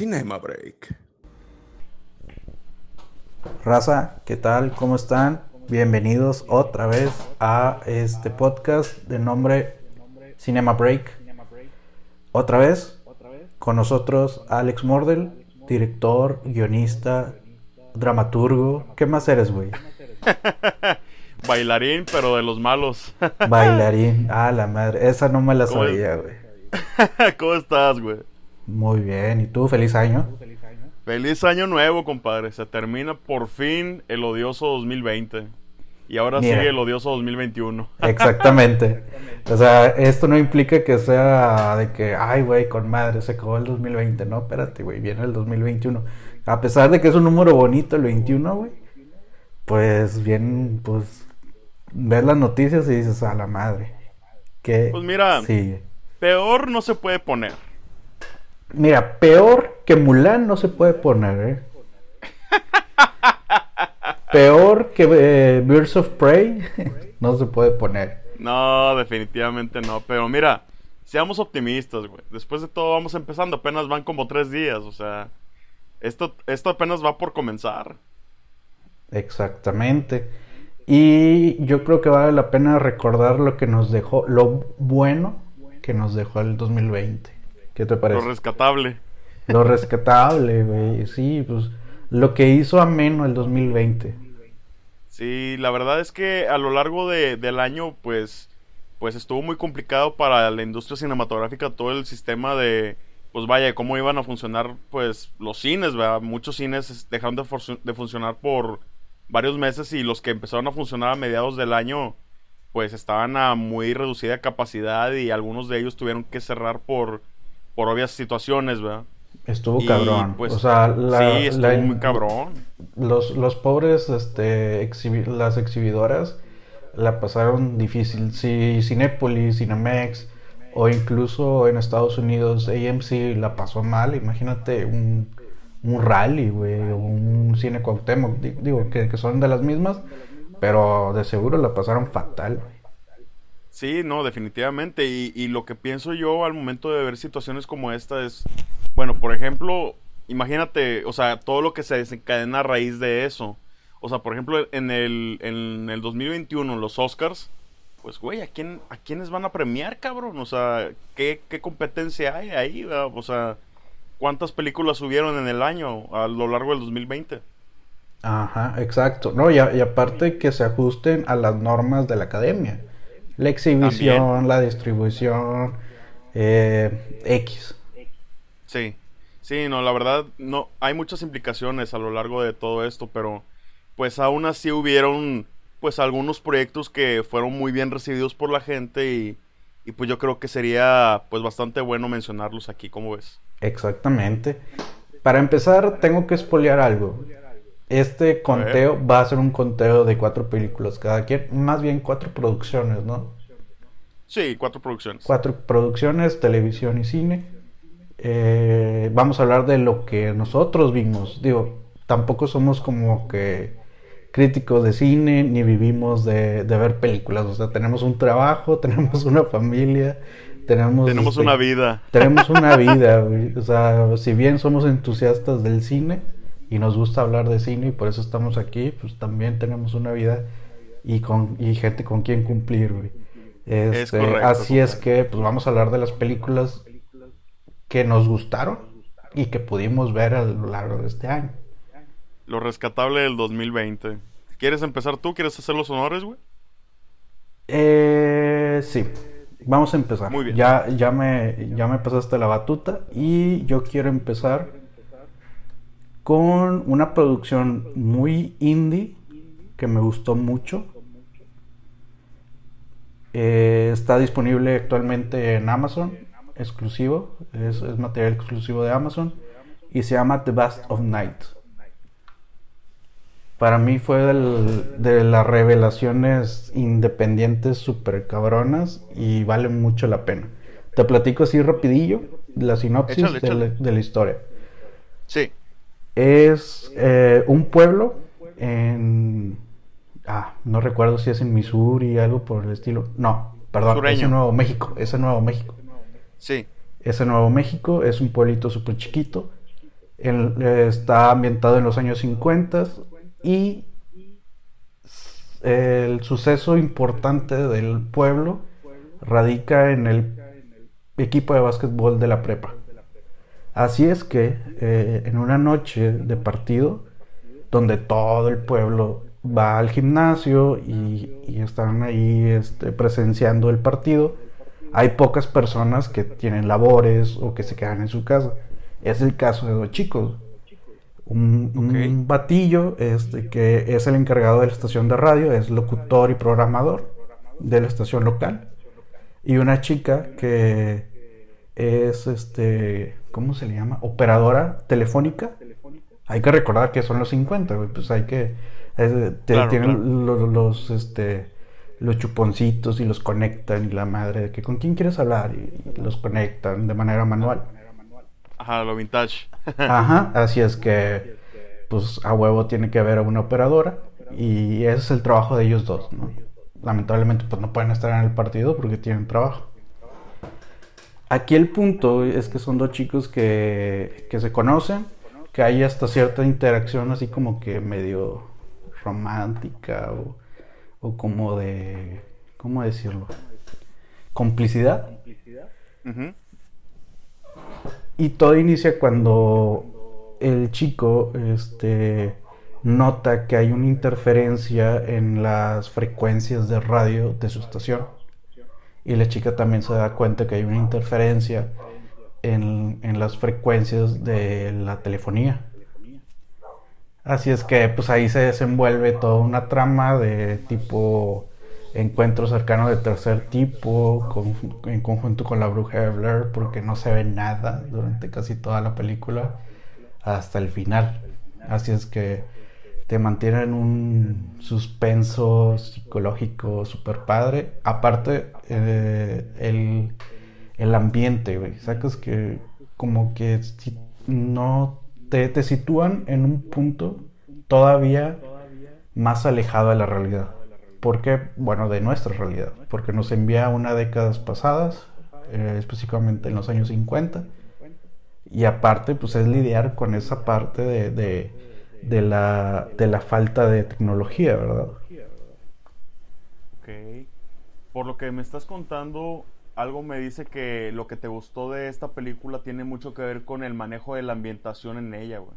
Cinema Break. Raza, ¿qué tal? ¿Cómo están? Bienvenidos otra vez a este podcast de nombre Cinema Break. Otra vez con nosotros Alex Mordel, director, guionista, dramaturgo. ¿Qué más eres, güey? Bailarín, pero de los malos. Bailarín. Ah, la madre. Esa no me la sabía, güey. ¿Cómo estás, güey? Muy bien. ¿Y tú? Feliz año. Feliz año nuevo, compadre. Se termina por fin el odioso 2020. Y ahora sigue el odioso 2021. Exactamente. O sea, esto no implica que sea de que, ay, güey, con madre, se acabó el 2020. No, espérate, güey, viene el 2021. A pesar de que es un número bonito el 21, güey, pues bien, pues ves las noticias y dices, a la madre. Que pues mira, peor no se puede poner. Mira, peor que Mulan no se puede poner, ¿eh? peor que eh, Birds of Prey no se puede poner. No, definitivamente no. Pero mira, seamos optimistas, güey. Después de todo vamos empezando. Apenas van como tres días. O sea, esto, esto apenas va por comenzar. Exactamente. Y yo creo que vale la pena recordar lo que nos dejó, lo bueno que nos dejó el 2020. ¿Qué te parece? Lo rescatable. Lo rescatable, güey. Sí, pues lo que hizo ameno el 2020. Sí, la verdad es que a lo largo de, del año, pues, pues estuvo muy complicado para la industria cinematográfica todo el sistema de, pues vaya, cómo iban a funcionar, pues, los cines, ¿verdad? Muchos cines dejaron de, de funcionar por varios meses y los que empezaron a funcionar a mediados del año, pues estaban a muy reducida capacidad y algunos de ellos tuvieron que cerrar por, por obvias situaciones, ¿verdad? Estuvo cabrón. Pues, o sea, sí, estuvo muy cabrón. Los, los pobres, este, las exhibidoras la pasaron difícil. Si Cinépolis, Cinemex o incluso en Estados Unidos AMC la pasó mal, imagínate un, un rally, güey, o un cine Cuauhtémoc, digo, que, que, son de las mismas, pero de seguro la pasaron fatal, güey. Sí, no, definitivamente. Y, y lo que pienso yo al momento de ver situaciones como esta es, bueno, por ejemplo, imagínate, o sea, todo lo que se desencadena a raíz de eso. O sea, por ejemplo, en el, en el 2021, los Oscars, pues, güey, ¿a, quién, ¿a quiénes van a premiar, cabrón? O sea, ¿qué, qué competencia hay ahí? O sea, ¿cuántas películas subieron en el año a lo largo del 2020? Ajá, exacto. No, y, y aparte que se ajusten a las normas de la academia. La exhibición, la distribución, eh, X. Sí, sí, no, la verdad, no, hay muchas implicaciones a lo largo de todo esto, pero pues aún así hubieron pues algunos proyectos que fueron muy bien recibidos por la gente y, y pues yo creo que sería pues bastante bueno mencionarlos aquí, ¿cómo ves? Exactamente. Para empezar, tengo que espolear algo. Este conteo va a ser un conteo de cuatro películas cada quien, más bien cuatro producciones, ¿no? Sí, cuatro producciones. Cuatro producciones, televisión y cine. Eh, vamos a hablar de lo que nosotros vimos. Digo, tampoco somos como que críticos de cine ni vivimos de, ver películas. O sea, tenemos un trabajo, tenemos una familia, tenemos... Tenemos este, una vida. Tenemos una vida, O sea, si bien somos entusiastas del cine y nos gusta hablar de cine y por eso estamos aquí, pues también tenemos una vida y, con, y gente con quien cumplir, güey. Este, así es que, pues vamos a hablar de las películas que nos gustaron y que pudimos ver a lo largo de este año. Lo rescatable del 2020. ¿Quieres empezar tú? ¿Quieres hacer los honores, güey? Eh, sí. Vamos a empezar. Muy bien. Ya, ya, me, ya me pasaste la batuta y yo quiero empezar con una producción muy indie que me gustó mucho. Eh, está disponible actualmente en Amazon, exclusivo, es, material exclusivo de Amazon y se llama The Best of Night. Para mí fue de las revelaciones independientes super cabronas y vale mucho la pena. Te platico así rapidillo la sinopsis De, la, de, la, historia. Sí. Es eh, un pueblo en. Ah, no recuerdo si es en Missouri, algo por el estilo. No, perdón, es en Nuevo México. Es en Nuevo México. Sí. Es en Nuevo México, es un pueblito súper chiquito. está ambientado en los años 50 y el suceso importante del pueblo radica en el equipo de básquetbol de la prepa. Así es que eh, en una noche de partido, donde todo el pueblo va al gimnasio y, están ahí este, presenciando el partido, hay pocas personas que tienen labores o que se quedan en su casa. Es el caso de dos chicos. Un, un batillo este, que es el encargado de la estación de radio, es locutor y programador de la estación local. Y una chica que es, este, ¿cómo se le llama? Operadora telefónica. Hay que recordar que son los 50, pues hay que... tienen Los, este, los chuponcitos y los conectan y la madre de que con quién quieres hablar y, los conectan de manera manual. Ajá, lo vintage. Ajá, así es que pues a huevo tiene que haber una operadora y ese es el trabajo de ellos dos, ¿no? Lamentablemente pues no pueden estar en el partido porque tienen trabajo. Aquí el punto es que son dos chicos que, que se conocen, que hay hasta cierta interacción así como que medio romántica o, o como de, ¿cómo decirlo? Complicidad. Y todo inicia cuando el chico este, nota que hay una interferencia en las frecuencias de radio de su estación y la chica también se da cuenta que hay una interferencia en, las frecuencias de la telefonía. Así es que pues ahí se desenvuelve toda una trama de tipo encuentro cercano de tercer tipo en conjunto con la bruja de Blair porque no se ve nada durante casi toda la película hasta el final. Así es que te mantienen un suspenso psicológico super padre. Aparte, eh, el, ambiente, güey. Sacas que como que si no te, te sitúan en un punto todavía más alejado de la realidad. porque Bueno, de nuestra realidad. Porque nos envía una décadas pasadas, eh, específicamente en los años 50. Y aparte, pues es lidiar con esa parte de de la, de la falta de tecnología, ¿verdad? Ok. Por lo que me estás contando, algo me dice que lo que te gustó de esta película tiene mucho que ver con el manejo de la ambientación en ella, güey.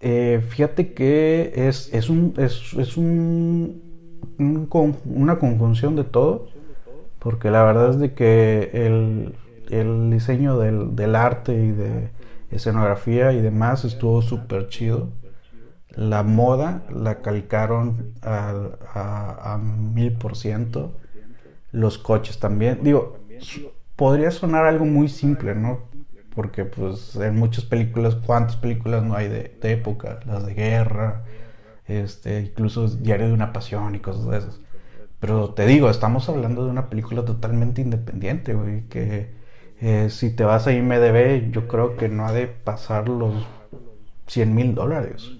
Eh, fíjate que es, es, un, es, es un, una conjunción de todo, porque la verdad es de que el, el diseño del, del, arte y de escenografía y demás estuvo súper chido. La moda la calcaron a, mil por ciento. Los coches también. Digo, podría sonar algo muy simple, ¿no? Porque pues en muchas películas, ¿cuántas películas no hay de, época? Las de guerra, este, incluso Diario de una Pasión y cosas de esas. Pero te digo, estamos hablando de una película totalmente independiente, güey, que eh, si te vas a IMDB, yo creo que no ha de pasar los 100 mil dólares.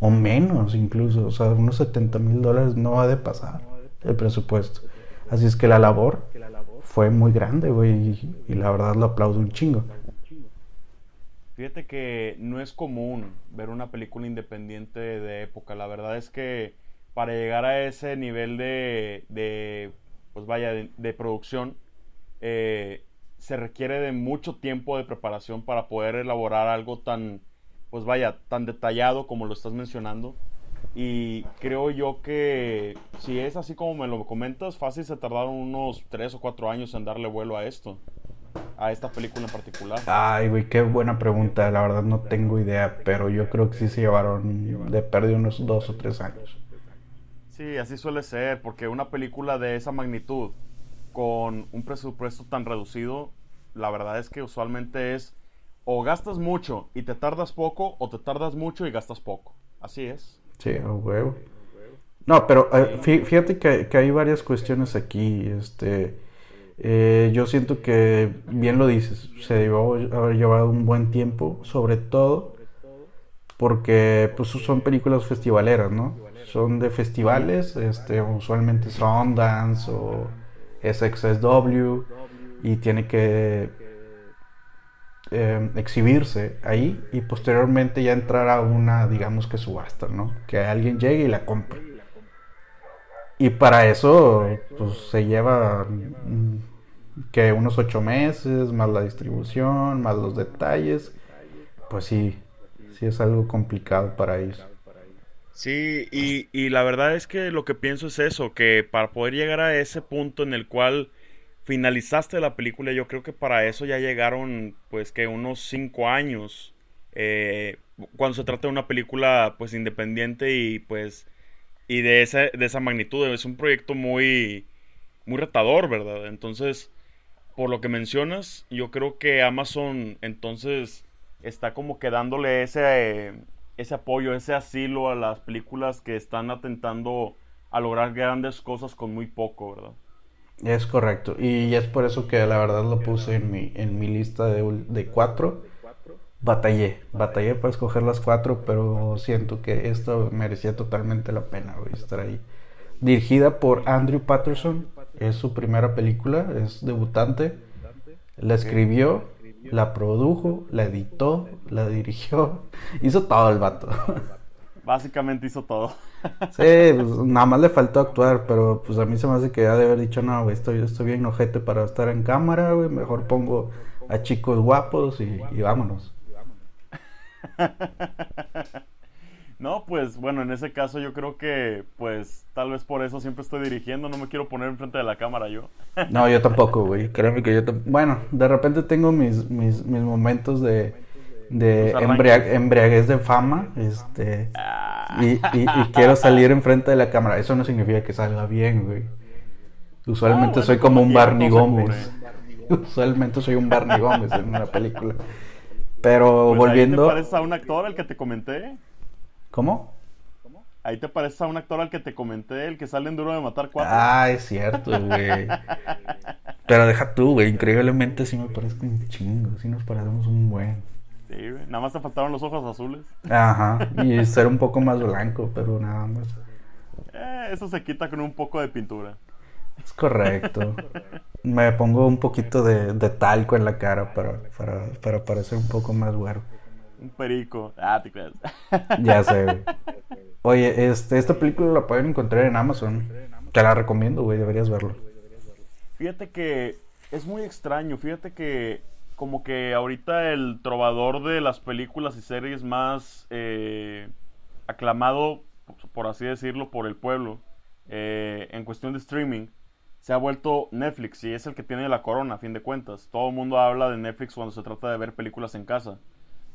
O menos incluso. O sea, unos 70 mil dólares no ha de pasar el presupuesto. Así es que la labor fue muy grande, güey. Y, la verdad lo aplaudo un chingo. Fíjate que no es común ver una película independiente de época. La verdad es que para llegar a ese nivel de, de pues vaya, de, de producción, eh, se requiere de mucho tiempo de preparación para poder elaborar algo tan, pues vaya, tan detallado como lo estás mencionando. Y creo yo que si es así como me lo comentas, fácil se tardaron unos 3 o 4 años en darle vuelo a esto, a esta película en particular. Ay, güey, qué buena pregunta. La verdad no tengo idea, pero yo creo que sí se llevaron de pérdida unos 2 o 3 años. Sí, así suele ser, porque una película de esa magnitud, con un presupuesto tan reducido, la verdad es que usualmente es o gastas mucho y te tardas poco, o te tardas mucho y gastas poco. Así es. Sí, huevo. No, pero eh, fíjate que, hay varias cuestiones aquí. Este, eh, yo siento que, bien lo dices, se debió haber llevado un buen tiempo, sobre todo porque pues son películas festivaleras, ¿no? Son de festivales, este, usualmente son Dance o SXSW y tiene que em, exhibirse ahí y posteriormente ya entrar a una, digamos que subasta, ¿no? Que alguien llegue y la compre. Y para eso, pues se lleva mm, que unos ocho meses, más la distribución, más los detalles. Pues sí, sí es algo complicado para ellos. Sí, y, y la verdad es que lo que pienso es eso, que para poder llegar a ese punto en el cual finalizaste la película, yo creo que para eso ya llegaron, pues, que unos cinco años. Eh, cuando se trata de una película, pues, independiente y, pues, y de esa, de esa magnitud. Es un proyecto muy, muy retador, ¿verdad? Entonces, por lo que mencionas, yo creo que Amazon, entonces, está como que dándole ese, ese apoyo, ese asilo a las películas que están atentando a lograr grandes cosas con muy poco, ¿verdad? Es correcto. Y es por eso que la verdad lo puse en mi, en mi lista de, de cuatro. Batallé, batallé para escoger las cuatro, pero siento que esto merecía totalmente la pena estar ahí. Dirigida por Andrew Patterson, es su primera película, es debutante. La escribió, la produjo, la editó, la dirigió, hizo todo el vato. Básicamente hizo todo. Sí, pues, nada más le faltó actuar, pero pues a mí se me hace que ya de haber dicho, no, güey, estoy, estoy bien ojete para estar en cámara, güey, mejor pongo a chicos guapos y, vámonos. No, pues bueno, en ese caso yo creo que pues tal vez por eso siempre estoy dirigiendo, no me quiero poner enfrente de la cámara yo. No, yo tampoco, güey, créeme que yo Bueno, de repente tengo mis, mis, mis momentos de de embriaguez de fama este ah. y, y, quiero salir enfrente de la cámara. Eso no significa que salga bien, güey. Usualmente ah, soy como un Barney Gómez. Usualmente soy un Barney Gómez en una película. Pero pues volviendo... Ahí te pareces a un actor al que te comenté? ¿Cómo? Ahí te pareces a un actor al que te comenté, el que sale en Duro de Matar Cuatro. Ah, es cierto, güey. Pero deja tú, güey. Increíblemente sí me parezco un chingo. Sí nos parecemos un buen. Nada más te faltaron los ojos azules. Ajá. Y ser un poco más blanco, pero nada más. Eh, eso se quita con un poco de pintura. Es correcto. Me pongo un poquito de, talco en la cara para, para, parecer un poco más güero. Un perico. Ah, te crees. Ya sé, Oye, este, esta película la pueden encontrar en Amazon. Te la recomiendo, güey. Deberías verlo. Fíjate que es muy extraño. Fíjate que como que ahorita el trovador de las películas y series más eh, aclamado, por así decirlo, por el pueblo, eh, en cuestión de streaming, se ha vuelto Netflix y es el que tiene la corona, a fin de cuentas. Todo el mundo habla de Netflix cuando se trata de ver películas en casa.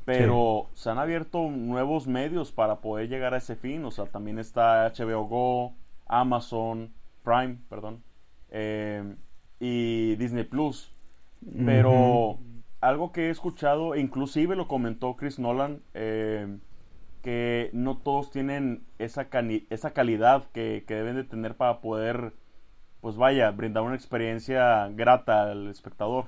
Pero se han abierto nuevos medios para poder llegar a ese fin. O sea, también está HBO Go, Amazon, Prime, perdón, eh, y Disney Plus. Pero algo que he escuchado, inclusive lo comentó Chris Nolan, eh, que no todos tienen esa, esa calidad que, deben de tener para poder, pues vaya, brindar una experiencia grata al espectador.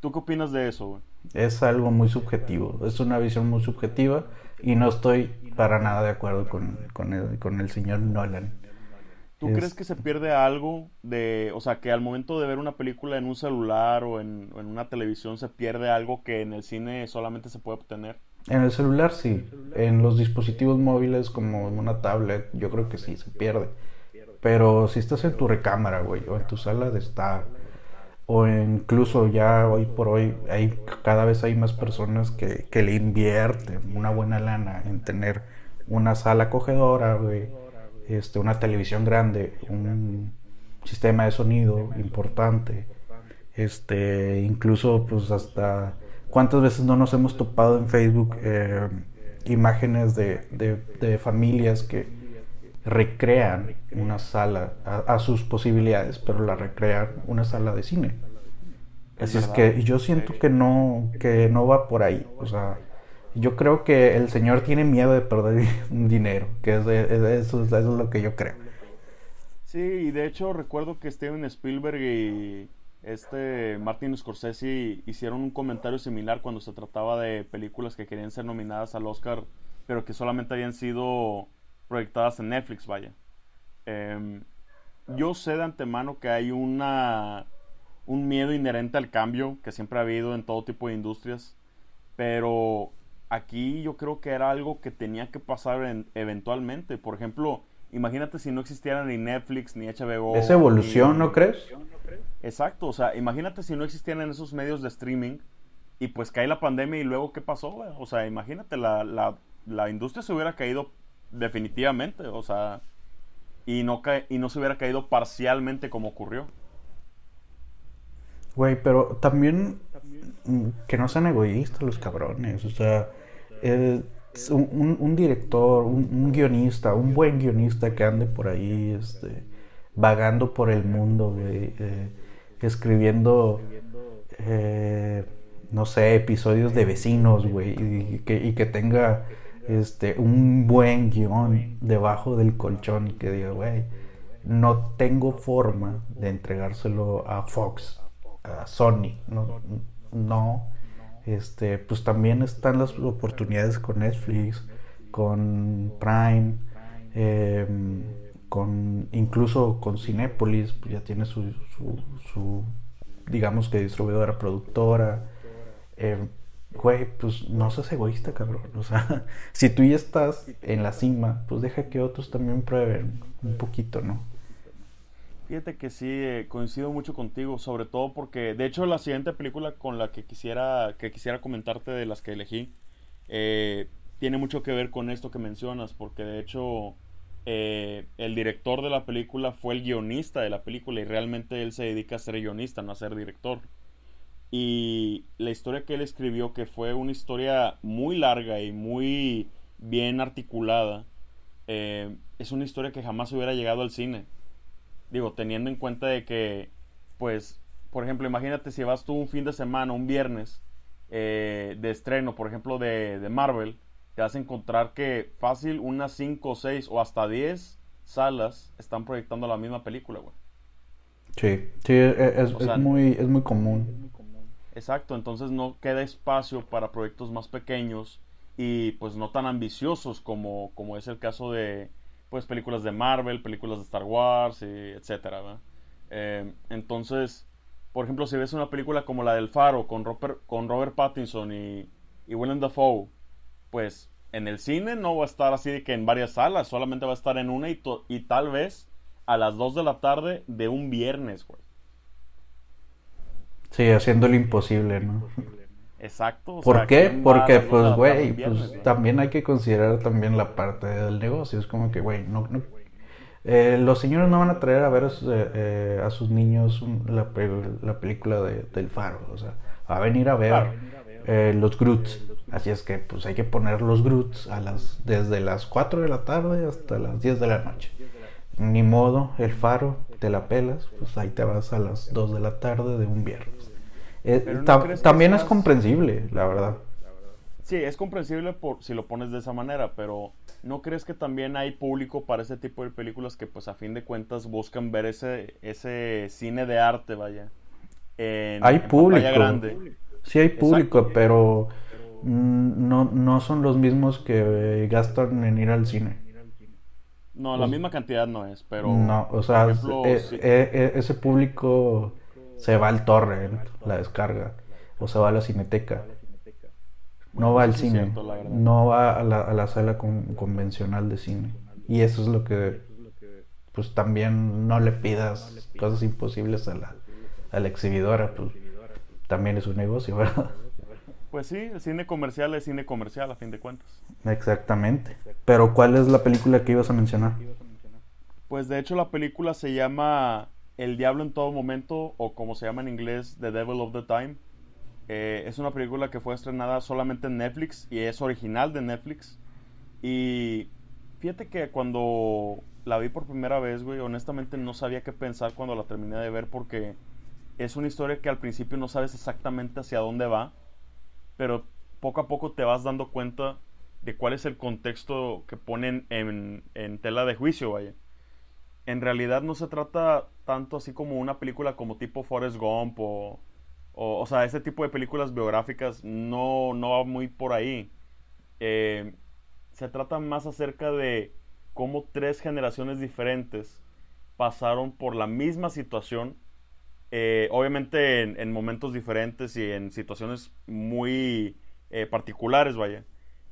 ¿Tú qué opinas de eso? Es algo muy subjetivo, es una visión muy subjetiva y no estoy para nada de acuerdo con, con, el, con el señor Nolan. ¿Tú crees que se pierde algo de, o sea, que al momento de ver una película en un celular o en, una televisión se pierde algo que en el cine solamente se puede obtener? En el celular sí, en los dispositivos móviles como en una tablet, yo creo que sí, se pierde. Pero si estás en tu recámara, güey, o en tu sala de estar, o incluso ya hoy por hoy, hay, cada vez hay más personas que, que le invierten una buena lana en tener una sala acogedora, güey este, una televisión grande, un sistema de sonido importante, este, incluso pues hasta cuántas veces no nos hemos topado en Facebook eh, imágenes de, familias que recrean una sala a, sus posibilidades, pero la recrean una sala de cine. Así es que yo siento que no, que no va por ahí. O sea, yo creo que el señor tiene miedo de perder dinero, que es, eso, es lo que yo creo. Sí, y de hecho recuerdo que Steven Spielberg y este Martin Scorsese hicieron un comentario similar cuando se trataba de películas que querían ser nominadas al Oscar, pero que solamente habían sido proyectadas en Netflix, vaya. Em, yo sé de antemano que hay una un miedo inherente al cambio que siempre ha habido en todo tipo de industrias Pero aquí yo creo que era algo que tenía que pasar eventualmente. Por ejemplo, imagínate si no existiera ni Netflix ni HBO. Esa evolución, ¿no crees? Exacto, o sea, imagínate si no existieran esos medios de streaming y pues cae la pandemia y luego qué pasó, o sea, imagínate, la, la, la industria se hubiera caído definitivamente, o sea, y no, y no se hubiera caído parcialmente como ocurrió. Güey, pero también mm, que no sean egoístas los cabrones, o sea, un, director, un, guionista, un buen guionista que ande por ahí, este, vagando por el mundo, güey, eh, escribiendo, eh, no sé, episodios de vecinos, güey, y que, tenga este, un buen guion debajo del colchón que diga, güey, no tengo forma de entregárselo a Fox, a Sony, no, no, este, pues también están las oportunidades con Netflix, con Prime, em, con incluso con Cinepolis, pues ya tiene su, su, digamos que distribuidora productora. Eh, güey, pues no seas egoísta, cabrón. O sea, si tú ya estás en la cima, pues deja que otros también prueben un poquito, ¿no? Fíjate que sí, eh, coincido mucho contigo, sobre todo porque, de hecho, la siguiente película con la que quisiera, que quisiera comentarte de las que elegí, eh, tiene mucho que ver con esto que mencionas, porque de hecho eh, el director de la película fue el guionista de la película y realmente él se dedica a ser guionista, no a ser director. Y la historia que él escribió, que fue una historia muy larga y muy bien articulada, es una historia que jamás hubiera llegado al cine. Digo, teniendo en cuenta de que, pues, por ejemplo, imagínate si vas tú un fin de semana, un viernes, eh, de estreno, por ejemplo, de, de, Marvel, te vas a encontrar que fácil unas 5, 6 o hasta 10 salas están proyectando la misma película, güey. Sí, sí, es, es, muy, es muy común. Exacto, entonces no queda espacio para proyectos más pequeños y pues no tan ambiciosos como, como es el caso de pues películas de Marvel, películas de Star Wars, y etcétera. Eh, entonces, por ejemplo, si ves una película como la del Faro con Robert, con Robert Pattinson y, y Willem Dafoe, pues en el cine no va a estar así de que en varias salas, solamente va a estar en una y, y tal vez a las 2 de la tarde de un viernes, güey. Sí, haciendo lo imposible, ¿no? Exacto. ¿Por qué? Porque, pues, güey, pues también hay que considerar también la parte del negocio. Es como que, güey, no, no eh, los señores no van a traer a ver eh, eh, a sus niños la, la película de, del faro. O sea, va a venir a ver los Groots. Así es que, pues, hay que poner los Groots a las, desde las 4 de la tarde hasta las 10 de la noche. Ni modo, el faro, te la pelas, pues ahí te vas a las 2 de la tarde de un viernes. Eh, también es comprensible, la verdad. Sí, es comprensible por si lo pones de esa manera, pero ¿no crees que también hay público para ese tipo de películas que pues a fin de cuentas buscan ver ese, ese cine de arte, vaya? hay público. Grande. Sí hay público, pero mm, no, no son los mismos que gastan en ir al cine. No, la pues misma cantidad no es, pero... No, o sea, eh, eh, ese público se va al torrent, la descarga, o se va a la cineteca. No va al cine, no va a la, a la sala convencional de cine. Y eso es lo que, pues también no le pidas cosas imposibles a la, a la exhibidora, pues también es un negocio, ¿verdad? Pues sí, el cine comercial es cine comercial a fin de cuentas. Exactamente. Pero ¿cuál es la película que ibas a mencionar? Pues de hecho la película se llama el Diablo en todo momento, o como se llama en inglés, The Devil of the Time. Eh, es una película que fue estrenada solamente en Netflix y es original de Netflix. Y fíjate que cuando la vi por primera vez, güey, honestamente no sabía qué pensar cuando la terminé de ver porque es una historia que al principio no sabes exactamente hacia dónde va, pero poco a poco te vas dando cuenta de cuál es el contexto que ponen en, en tela de juicio, vaya en realidad no se trata tanto así como una película como tipo Forrest Gump o, o, sea, ese tipo de películas biográficas no, no va muy por ahí. Eh, se trata más acerca de cómo tres generaciones diferentes pasaron por la misma situación, eh, obviamente en, momentos diferentes y en situaciones muy eh, particulares, vaya.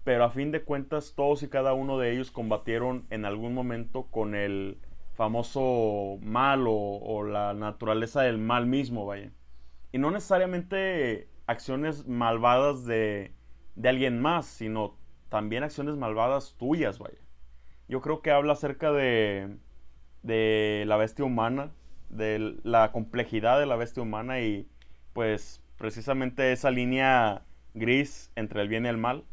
Pero a fin de cuentas, todos y cada uno de ellos combatieron en algún momento con el famoso mal o, la naturaleza del mal mismo, vaya. Y no necesariamente acciones malvadas de, de alguien más, sino también acciones malvadas tuyas, vaya. Yo creo que habla acerca de, de la bestia humana, de la complejidad de la bestia humana y pues precisamente esa línea gris entre el bien y el mal.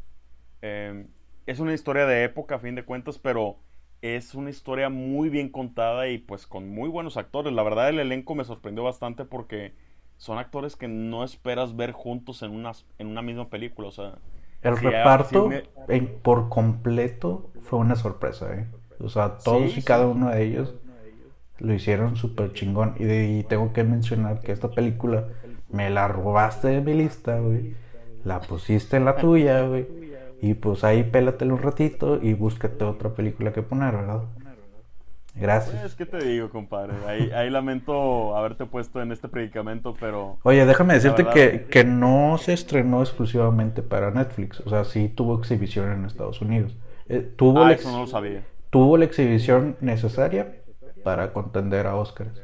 Em, es una historia de época a fin de cuentas, pero es una historia muy bien contada y pues con muy buenos actores. La verdad el elenco me sorprendió bastante porque son actores que no esperas ver juntos en una, en una misma película. O sea, el reparto por completo fue una sorpresa. ¿eh? O sea, todos y cada uno de ellos lo hicieron súper chingón. Y, y, tengo que mencionar que esta película me la robaste de mi lista, güey. La pusiste en la tuya, güey. Y pues ahí pélatelo un ratito y búscate otra película que poner, ¿verdad? Gracias. Es que te digo, compadre. Ahí, lamento haberte puesto en este predicamento, pero. Oye, déjame decirte que, que, no se estrenó exclusivamente para Netflix. O sea, sí tuvo exhibición en Estados Unidos. Eh, tuvo ah, eso no lo sabía. Tuvo la exhibición necesaria para contender a Oscars.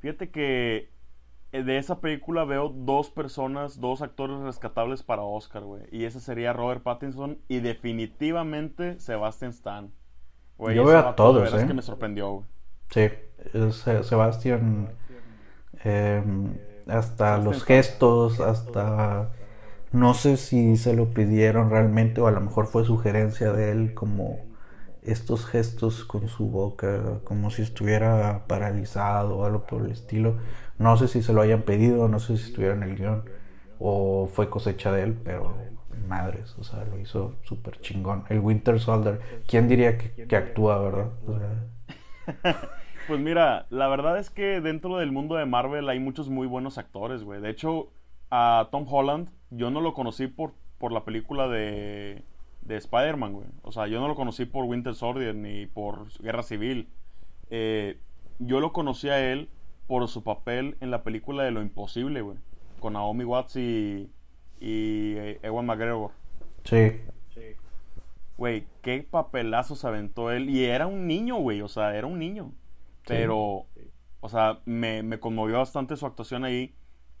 Fíjate que de esa película veo dos personas, dos actores rescatables para Oscar, güey. Y ese sería Robert Pattinson y definitivamente Sebastian Stan. Yo veo a todos, ¿eh? Es que me sorprendió, güey. Sí, Sebastian. Em, hasta los gestos, hasta. No sé si se lo pidieron realmente o a lo mejor fue sugerencia de él, como estos gestos con su boca, como si estuviera paralizado o algo por el estilo. No sé si se lo hayan pedido, no sé si estuviera en el guion o fue cosecha de él, pero madres, o sea, lo hizo súper chingón. El Winter Soldier, ¿quién diría que, actúa, verdad? pues mira, la verdad es que dentro del mundo de Marvel hay muchos muy buenos actores, güey. De hecho, a Tom Holland yo no lo conocí por, por la película de, de Spider-Man, güey. O sea, yo no lo conocí por Winter Soldier ni por Guerra Civil. Eh, yo lo conocí a él por su papel en la película de Lo Imposible, güey. Con Naomi Watts y, y eh, Ewan McGregor. Sí. Güey, qué papelazo se aventó él. Y era un niño, güey. O sea, era un niño. Pero, o sea, me, me, conmovió bastante su actuación ahí.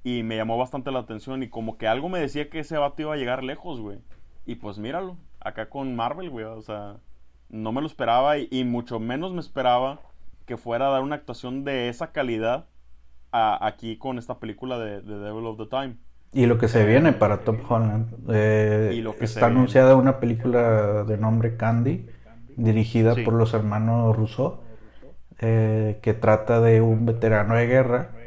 Y me llamó bastante la atención. Y como que algo me decía que ese vato iba a llegar lejos, güey. Y pues míralo. Acá con Marvel, güey. O sea, no me lo esperaba. Y, mucho menos me esperaba que fuera a dar una actuación de esa calidad aquí con esta película de, The Devil of the Time. Y lo que se viene para Tom Holland. Eh, está anunciada una película de nombre Candy, dirigida por los hermanos Rousseau, eh, que trata de un veterano de guerra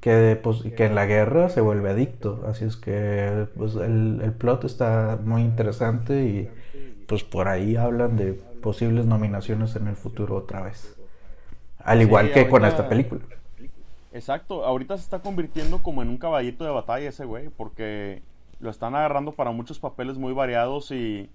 que, pues, que en la guerra se vuelve adicto. Así es que pues, el, el plot está muy interesante y pues por ahí hablan de posibles nominaciones en el futuro otra vez. Al igual que con esta película. Exacto, ahorita se está convirtiendo como en un caballito de batalla ese güey, porque lo están agarrando para muchos papeles muy variados y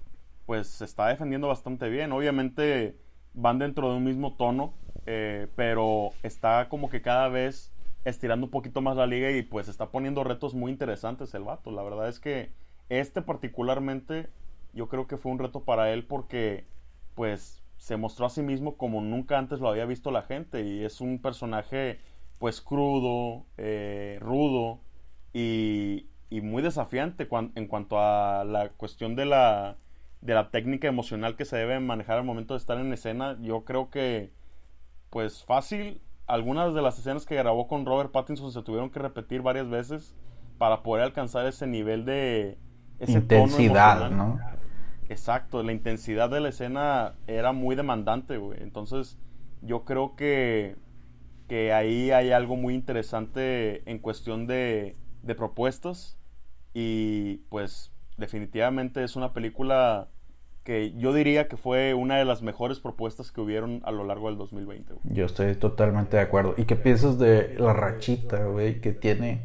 pues se está defendiendo bastante bien. Obviamente van dentro de un mismo tono, eh, pero está como que cada vez estirando un poquito más la liga y pues está poniendo retos muy interesantes el vato. La verdad es que este particularmente yo creo que fue un reto para él porque pues se mostró a sí mismo como nunca antes lo había visto la gente y es un personaje pues crudo, eh, rudo y, muy desafiante en cuanto a la cuestión de la, de la técnica emocional que se debe manejar al momento de estar en escena. Yo creo que, pues fácil, algunas de las escenas que grabó con Robert Pattinson se tuvieron que repetir varias veces para poder alcanzar ese nivel de... intensidad, ¿no? Exacto, la intensidad de la escena era muy demandante, güey. Entonces, yo creo que que ahí hay algo muy interesante en cuestión de, de propuestas y pues definitivamente es una película que yo diría que fue una de las mejores propuestas que hubieron a lo largo del 2020. Yo estoy totalmente de acuerdo. ¿Y qué piensas de la rachita, güey, que tiene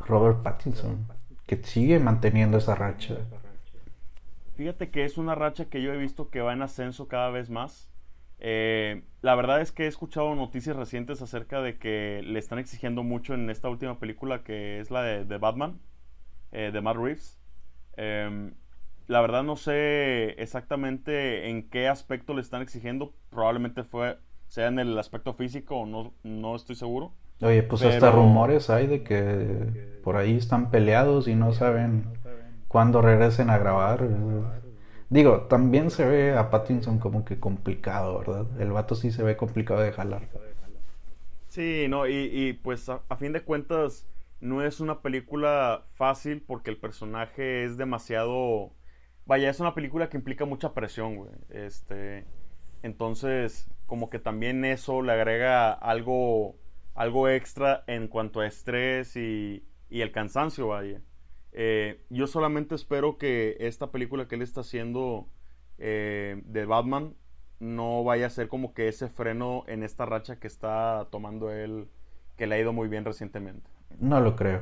Robert Pattinson? Que sigue manteniendo esa racha. Fíjate que es una racha que yo he visto que va en ascenso cada vez más. Eh, la verdad es que he escuchado noticias recientes acerca de que le están exigiendo mucho en esta última película que es la de, Batman. eh, de Matt Reeves. Em, la verdad no sé exactamente en qué aspecto le están exigiendo. Probablemente fue sea en el aspecto físico o no, no estoy seguro. Oye, pues hasta rumores hay de que por ahí están peleados y no saben cuándo regresen a grabar. Digo, también se ve a Pattinson como que complicado, ¿verdad? El vato sí se ve complicado de jalar. Sí, no, y, pues a, fin de cuentas no es una película fácil porque el personaje es demasiado... Vaya, es una película que implica mucha presión, güey. Este, entonces, como que también eso le agrega algo, algo extra en cuanto a estrés y, y el cansancio, vaya. Eh, yo solamente espero que esta película que él está haciendo eh, de Batman no vaya a ser como que ese freno en esta racha que está tomando él, que le ha ido muy bien recientemente.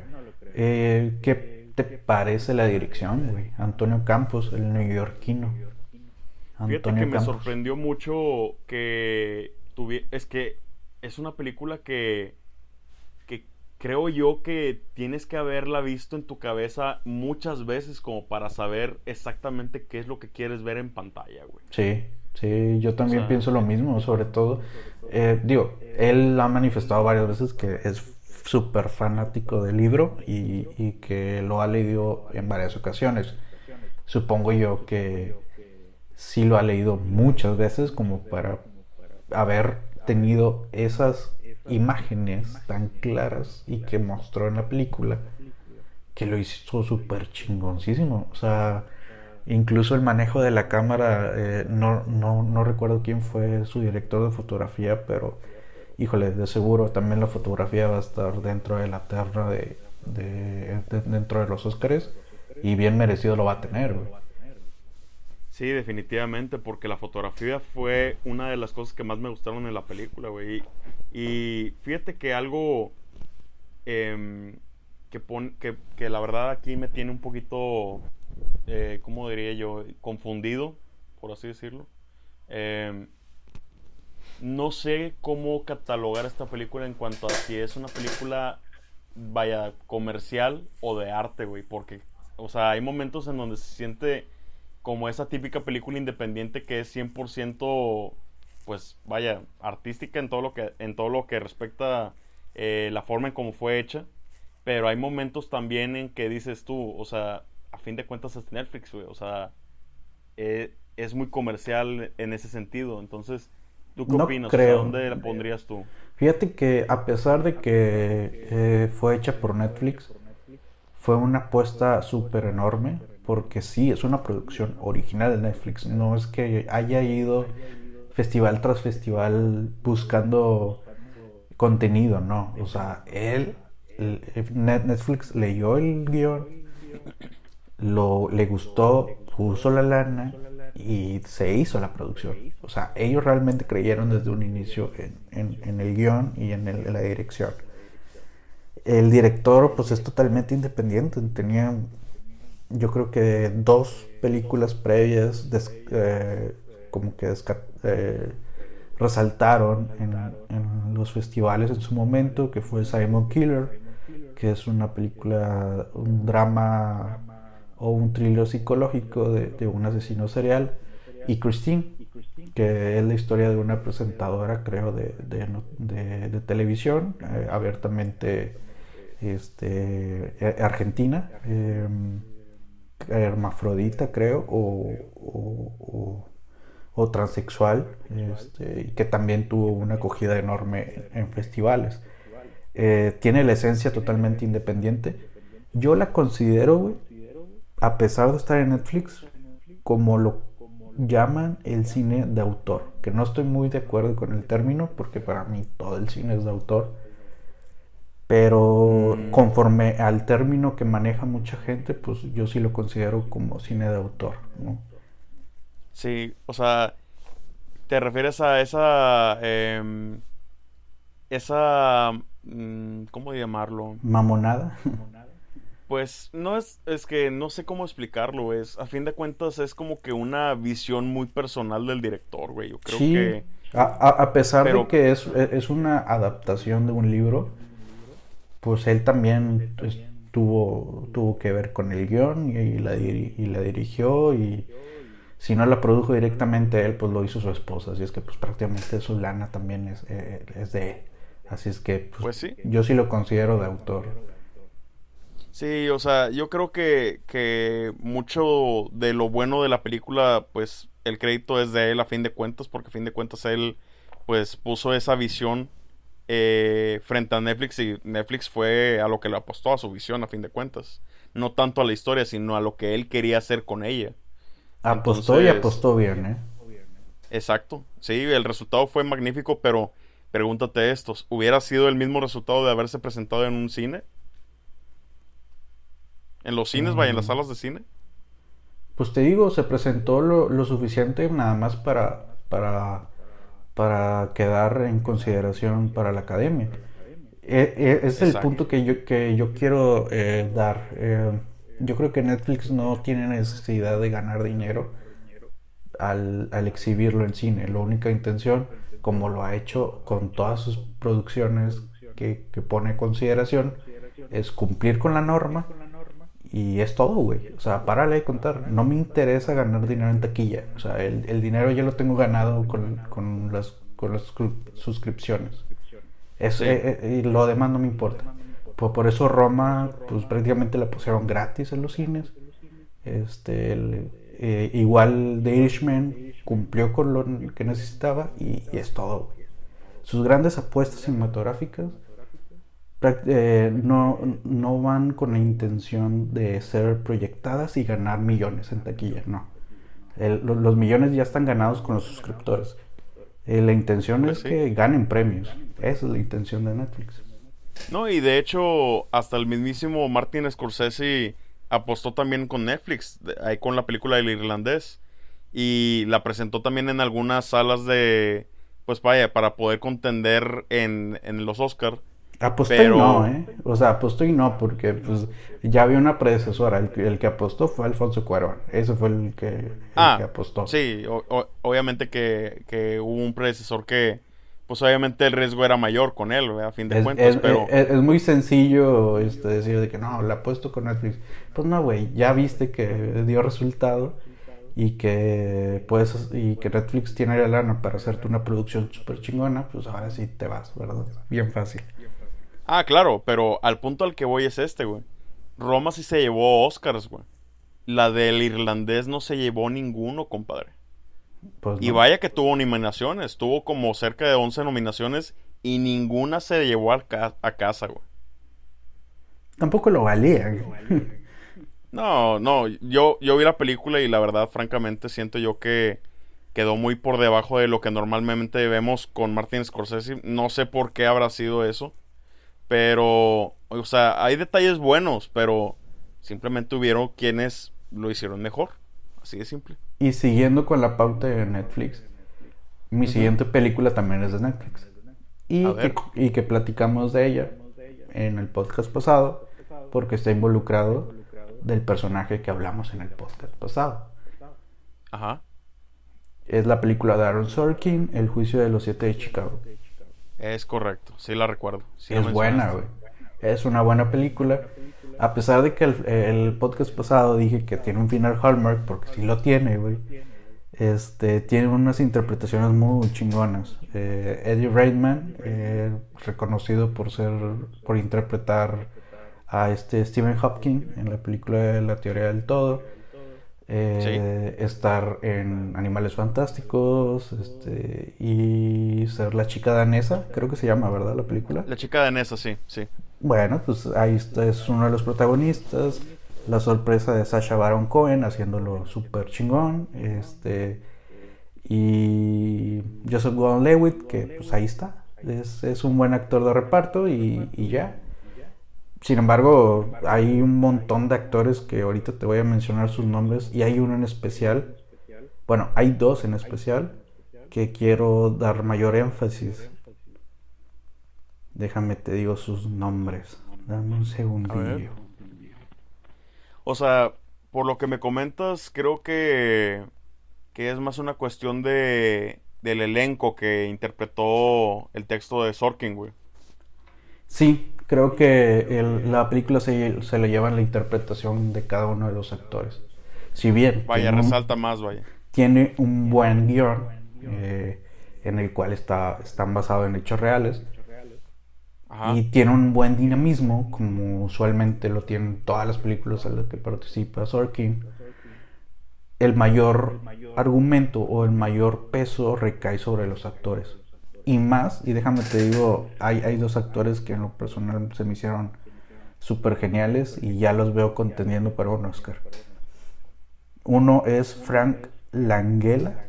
No lo creo. Eh, ¿Qué te parece la dirección, güey? Antonio Campos, el neoyorquino. Fíjate que me sorprendió mucho que tuviera... Es que es una película que, que creo yo que tienes que haberla visto en tu cabeza muchas veces como para saber exactamente qué es lo que quieres ver en pantalla, güey. Sí, sí, yo también pienso lo mismo, sobre todo, eh, digo, él ha manifestado varias veces que es súper fanático del libro y, que lo ha leído en varias ocasiones. Supongo yo que sí lo ha leído muchas veces como para haber tenido esas imágenes tan claras y que mostró en la película que lo hizo súper chingoncísimo. O sea, incluso el manejo de la cámara, eh, no, no, no, recuerdo quién fue su director de fotografía, pero híjole, de seguro también la fotografía va a estar dentro de la terna de, dentro de los Óscares y bien merecido lo va a tener. Sí, definitivamente, porque la fotografía fue una de las cosas que más me gustaron en la película, güey. Y, fíjate que algo em, que, la verdad aquí me tiene un poquito, eh, ¿cómo diría yo? Confundido, por así decirlo. Em, no sé cómo catalogar esta película en cuanto a si es una película, vaya, comercial o de arte, güey. Porque, o sea, hay momentos en donde se siente como esa típica película independiente que es 100% pues vaya artística en todo lo que en todo lo que respecta eh, la forma en cómo fue hecha pero hay momentos también en que dices tú o sea a fin de cuentas es Netflix güey o sea eh, es muy comercial en ese sentido entonces tú qué opinas dónde la pondrías tú fíjate que a pesar de que eh, fue hecha por Netflix fue una apuesta súper enorme porque sí, es una producción original de Netflix, no es que haya ido festival tras festival buscando contenido, no, o sea, él, Netflix leyó el guion, lo, le gustó, puso la lana y se hizo la producción. O sea, ellos realmente creyeron desde un inicio en, el guion y en, en, la dirección. El director pues es totalmente independiente, tenía yo creo que dos películas previas eh, como que eh, resaltaron en, los festivales en su momento, que fue Simon Killer, que es una película, un drama o un thriller psicológico de, un asesino serial, y Christine, que es la historia de una presentadora, creo, de, de televisión, eh, abiertamente este, argentina. Em, hermafrodita, creo, o, o, transexual, este, y que también tuvo una acogida enorme en festivales. Eh, tiene la esencia totalmente independiente. Yo la considero, a pesar de estar en Netflix, como lo llaman el cine de autor, que no estoy muy de acuerdo con el término, porque para mí todo el cine es de autor pero mm. conforme al término que maneja mucha gente, pues yo sí lo considero como cine de autor, ¿no? Sí, o sea, ¿te refieres a esa... Em, esa... Mm, ¿Cómo llamarlo? Mamonada. Pues no es, es que no sé cómo explicarlo, es, a fin de cuentas es como que una visión muy personal del director, güey, yo creo que... A, a, pesar de que es, es una adaptación de un libro, pues él también tuvo, tuvo que ver con el guion y, la, y la dirigió y si no la produjo directamente él, pues lo hizo su esposa. Así es que pues prácticamente su lana también es, eh, es de él. Así es que pues, pues, sí. yo sí lo considero de autor. Sí, o sea, yo creo que, que mucho de lo bueno de la película, pues el crédito es de él a fin de cuentas, porque a fin de cuentas él pues puso esa visión eh, frente a Netflix y Netflix fue a lo que le apostó, a su visión a fin de cuentas. No tanto a la historia, sino a lo que él quería hacer con ella. Apostó y apostó bien, ¿eh? Exacto. Sí, el resultado fue magnífico, pero pregúntate esto, ¿hubiera sido el mismo resultado de haberse presentado en un cine? ¿En los cines, vaya, en las mm. salas de cine? Pues te digo, se presentó lo, suficiente nada más para, para, para quedar en consideración para la academia. E, e, es el punto que yo, que yo quiero eh, dar. Eh, yo creo que Netflix no tiene necesidad de ganar dinero al, exhibirlo en cine. La única intención, como lo ha hecho con todas sus producciones que, pone en consideración, es cumplir con la norma y es todo, güey. O sea, párale de contar. No me interesa ganar dinero en taquilla. O sea, el, dinero ya lo tengo ganado con, las, con las suscripciones. Es, eh, eh, y lo demás no me importa. Pues por eso Roma, pues prácticamente la pusieron gratis en los cines. Este, eh, igual The Irishman cumplió con lo que necesitaba y, es todo. Sus grandes apuestas cinematográficas eh, no, no van con la intención de ser proyectadas y ganar millones en taquilla, no. los millones ya están ganados con los suscriptores. Eh, la intención pues es que ganen premios. Esa es la intención de Netflix. No, y de hecho, hasta el mismísimo Martin Scorsese apostó también con Netflix, ahí con la película del irlandés. Y la presentó también en algunas salas de, pues vaya, para poder contender en, en los Oscar. Apostó y no, ¿eh? O sea, apostó y no, porque pues ya había una predecesora. El, que apostó fue Alfonso Cuarón. Ese fue el que, ah, apostó. Sí, obviamente que, que hubo un predecesor que, pues obviamente el riesgo era mayor con él, a fin de cuentas, es, pero... Es, muy sencillo este, decir de que no, la puesto con Netflix. Pues no, güey, ya viste que dio resultado y que puedes y que Netflix tiene la lana para hacerte una producción súper chingona, pues ahora sí te vas, ¿verdad? Bien fácil. Ah, claro, pero al punto al que voy es este, güey. Roma sí se llevó Oscars, güey. La del irlandés no se llevó ninguno, compadre. Pues y vaya que tuvo nominaciones, tuvo como cerca de 11 nominaciones y ninguna se llevó a, casa, güey. Tampoco lo valía. no, no, yo, yo vi la película y la verdad, francamente, siento yo que quedó muy por debajo de lo que normalmente vemos con Martin Scorsese. No sé por qué habrá sido eso. Pero, o sea, hay detalles buenos, pero simplemente hubieron quienes lo hicieron mejor. Así de simple. Y siguiendo con la pauta de Netflix, mi siguiente película también es de Netflix. Y que, y que platicamos de ella en el podcast pasado, porque está involucrado del personaje que hablamos en el podcast pasado. Ajá. Es la película de Aaron Sorkin, El juicio de los siete de Chicago. Es correcto, sí la recuerdo. es buena, güey. Es una buena película. A pesar de que el, podcast pasado dije que tiene un final Hallmark, porque sí lo tiene, güey. Este, tiene unas interpretaciones muy chingonas. Eh, Eddie Redmayne, eh, reconocido por ser, por interpretar a este Stephen Hopkins en la película de La teoría del todo. Eh, estar en Animales Fantásticos este, y ser la chica danesa, creo que se llama, ¿verdad? La película. La chica danesa, sí, sí. Bueno, pues ahí está, es uno de los protagonistas. La sorpresa de Sasha Baron Cohen haciéndolo súper chingón. Este, y Joseph Gordon-Levitt, que pues ahí está. Es, es, un buen actor de reparto y, y ya. Sin embargo, hay un montón de actores que ahorita te voy a mencionar sus nombres y hay uno en especial, bueno, hay dos en especial que quiero dar mayor énfasis. Déjame te digo sus nombres. Dame un segundillo. O sea, por lo que me comentas, creo que que es más una cuestión de del elenco que interpretó el texto de Sorkin, güey. Sí, creo que el- la película se, se le lleva en la interpretación de cada uno de los actores. Si bien Vaya, tiene un- resalta más, vaya. tiene un buen guion eh, en el cual está, están basados en hechos reales Ajá. y tiene un buen dinamismo como usualmente lo tienen todas las películas en las que participa Sorkin. El mayor argumento o el mayor peso recae sobre los actores. Y más, y déjame te digo, hay, hay dos actores que en lo personal se me hicieron súper geniales y ya los veo contendiendo para un Oscar. Uno es Frank Langella,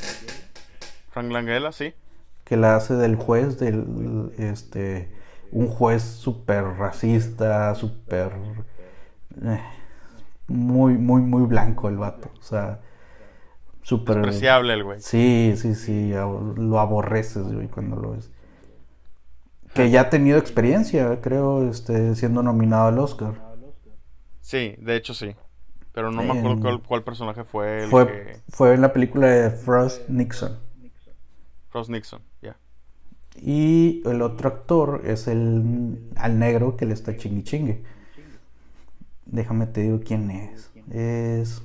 Frank Langella, sí. que la hace del juez, del este, un juez súper racista, súper eh, muy, muy, muy blanco el vato, o sea, súper Despreciable el güey. Sí, sí, sí, lo aborreces, güey, cuando lo ves. Que ya ha tenido experiencia, creo, este, siendo nominado al Oscar. Sí, de hecho sí. Pero no me acuerdo cuál, cuál personaje fue el Fue, que... fue en la película de Frost Nixon. Ross Nixon, ya. Y el otro actor es el al negro que le está chingui chingue. Déjame te digo quién es. Es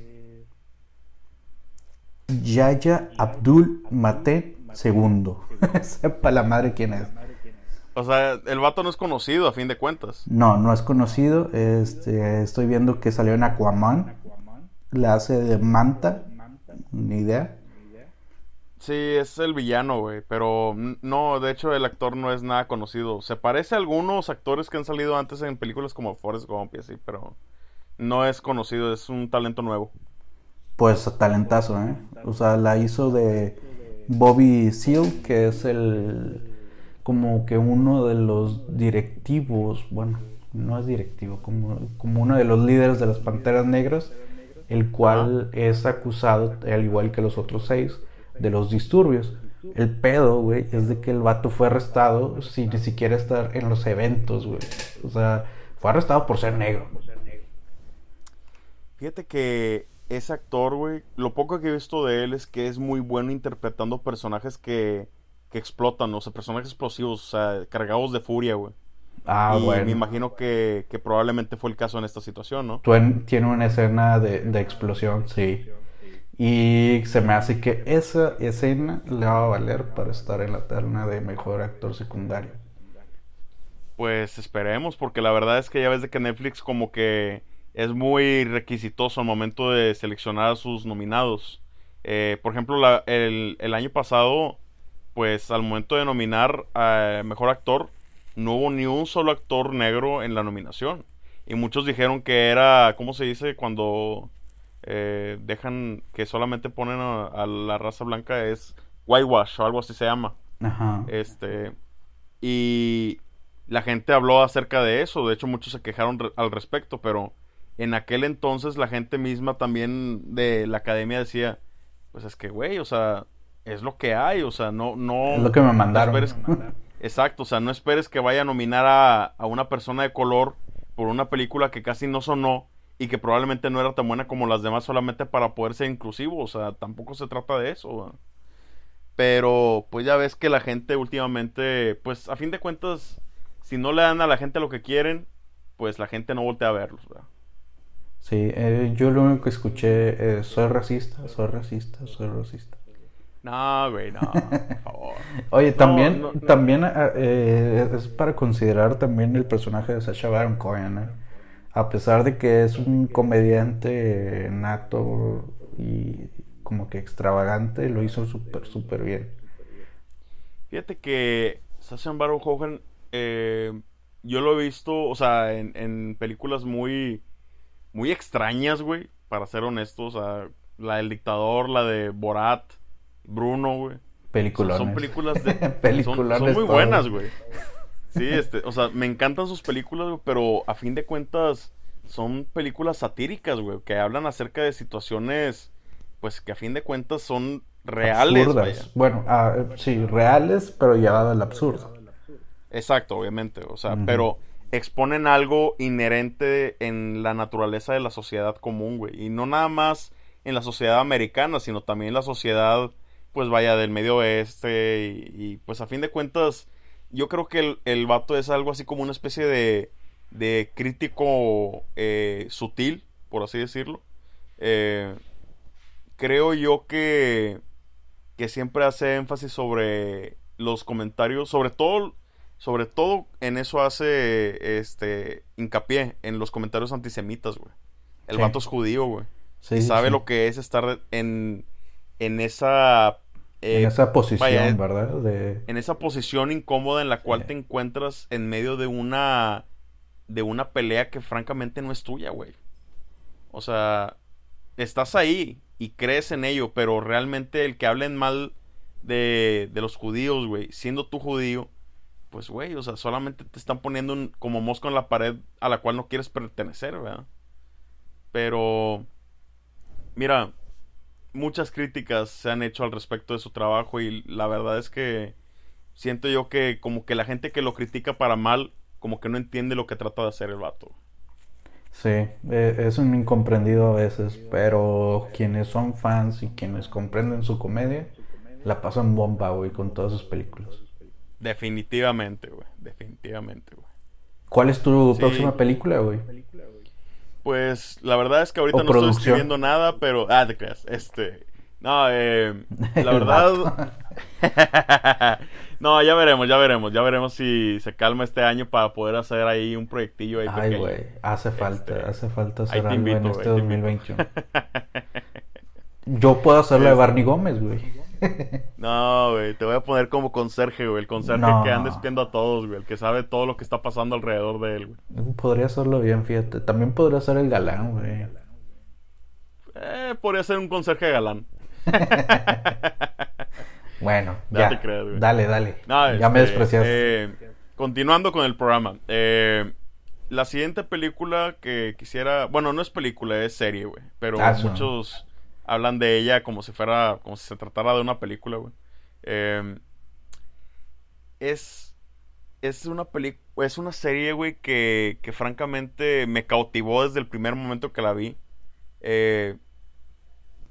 Yaya Abdul Mate II. Sepa la madre quién es. O sea, el vato no es conocido a fin de cuentas. No, no es conocido. Este, estoy viendo que salió en Aquaman. La hace de Manta. Ni idea. Sí, es el villano, güey. Pero no, de hecho el actor no es nada conocido. Se parece a algunos actores que han salido antes en películas como Forrest Gump y así, pero no es conocido, es un talento nuevo. Pues talentazo, ¿eh? O sea, la hizo de Bobby Seal, que es el como que uno de los directivos, bueno, no es directivo, como, como uno de los líderes de las Panteras Negras, el cual es acusado, al igual que los otros seis, de los disturbios. El pedo, güey, es de que el vato fue arrestado sin ni siquiera estar en los eventos, güey. O sea, fue arrestado por ser negro. Fíjate que ese actor, güey, lo poco que he visto de él es que es muy bueno interpretando personajes que, que explotan, o sea, personajes explosivos, o sea, cargados de furia, güey. Ah, y bueno. me imagino que, que probablemente fue el caso en esta situación, ¿no? Tiene una escena de, de explosión, sí. Y se me hace que esa escena le va a valer para estar en la terna de mejor actor secundario. Pues esperemos, porque la verdad es que ya ves de que Netflix como que es muy requisitoso al momento de seleccionar a sus nominados. Eh, por ejemplo, la- el, el año pasado, pues al momento de nominar a mejor actor, no hubo ni un solo actor negro en la nominación. Y muchos dijeron que era, ¿cómo se dice? Cuando eh, dejan que solamente ponen a, a la raza blanca es whitewash o algo así se llama. Ajá. Este, y la gente habló acerca de eso, de hecho muchos se quejaron re- al respecto, pero en aquel entonces la gente misma también de la academia decía, pues es que, güey, o sea, es lo que hay, o sea, no, no... Es lo que me no mandaron. esperes- exacto, o sea, no esperes que vaya a nominar a, a una persona de color por una película que casi no sonó y que probablemente no era tan buena como las demás solamente para poder ser inclusivo, o sea, tampoco se trata de eso. Pero pues ya ves que la gente últimamente, pues a fin de cuentas, si no le dan a la gente lo que quieren, pues la gente no voltea a verlos, ¿verdad? Sí, eh, yo lo único que escuché es soy racista, soy racista, soy racista. No, güey, no, por favor. Oye, también, no, no. también ah, eh, es para considerar también el personaje de Sacha Baron Cohen, ¿eh? A pesar de que es un comediante nato y como que extravagante, lo hizo súper, súper bien. Fíjate que Sacha Baron Cohen, eh, yo lo he visto, o sea, en, en películas muy, muy extrañas, güey, para ser honestos, o sea, la del dictador, la de Borat, Bruno, güey. Son, Peliculones. son películas de... son, son muy buenas, güey. Sí, este, o sea, me encantan sus películas, güey, pero a fin de cuentas son películas satíricas, güey, que hablan acerca de situaciones, pues que a fin de cuentas son reales, Absurdas. vaya. Bueno, ah, sí, reales, pero llevado al absurdo. Exacto, obviamente, o sea, pero exponen algo inherente en la naturaleza de la sociedad común, güey, y no nada más en la sociedad americana, sino también en la sociedad, pues vaya, del medio oeste, y, pues a fin de cuentas, yo creo que el, el vato es algo así como una especie de de crítico eh, sutil, por así decirlo. Eh, creo yo que, que siempre hace énfasis sobre los comentarios, sobre todo, sobre todo en eso hace este hincapié, en los comentarios antisemitas, güey. El vato es judío, güey. y sabe lo que es estar en, en esa en eh, esa posición, ¿verdad? De... En esa posición incómoda en la cual te encuentras en medio de una de una pelea que francamente no es tuya, güey. O sea, estás ahí y crees en ello, pero realmente el que hablen mal de, de los judíos, güey, siendo tú judío, pues, güey, o sea, solamente te están poniendo un, como mosco en la pared a la cual no quieres pertenecer, ¿verdad? Pero, mira, muchas críticas se han hecho al respecto de su trabajo y la verdad es que siento yo que como que la gente que lo critica para mal, como que no entiende lo que trata de hacer el vato. Sí, e, es un incomprendido a veces, pero quienes son fans y quienes comprenden su comedia, la pasan bomba, güey, con todas sus películas. Definitivamente, güey, definitivamente, güey. ¿Cuál es tu próxima película, güey? Pues la verdad es que ahorita no estoy escribiendo nada, pero. Ah, te creas. Este. No, eh, la verdad. no, ya veremos, ya veremos. Ya veremos si se calma este año para poder hacer ahí un proyectillo ahí Ay, güey, hace falta, este, hace falta hacer algo en este 2021. Yo puedo hacerlo de Barney Gómez, güey. No, güey, te voy a poner como conserje, güey. El conserje que anda espiando a todos, güey. El que sabe todo lo que está pasando alrededor de él, güey. Podría hacerlo bien, fíjate. También podría ser el galán, güey. Eh, podría ser un conserje galán. bueno, ya. Dale, dale. ya me este, despreciaste. Eh, continuando con el programa. Eh, la siguiente película que quisiera. Bueno, no es película, es serie, güey. Pero ah, muchos hablan de ella como si fuera, como si se tratara de una película, güey. Em, es, es una película, es una serie, güey, que, que francamente me cautivó desde el primer momento que la vi. Eh,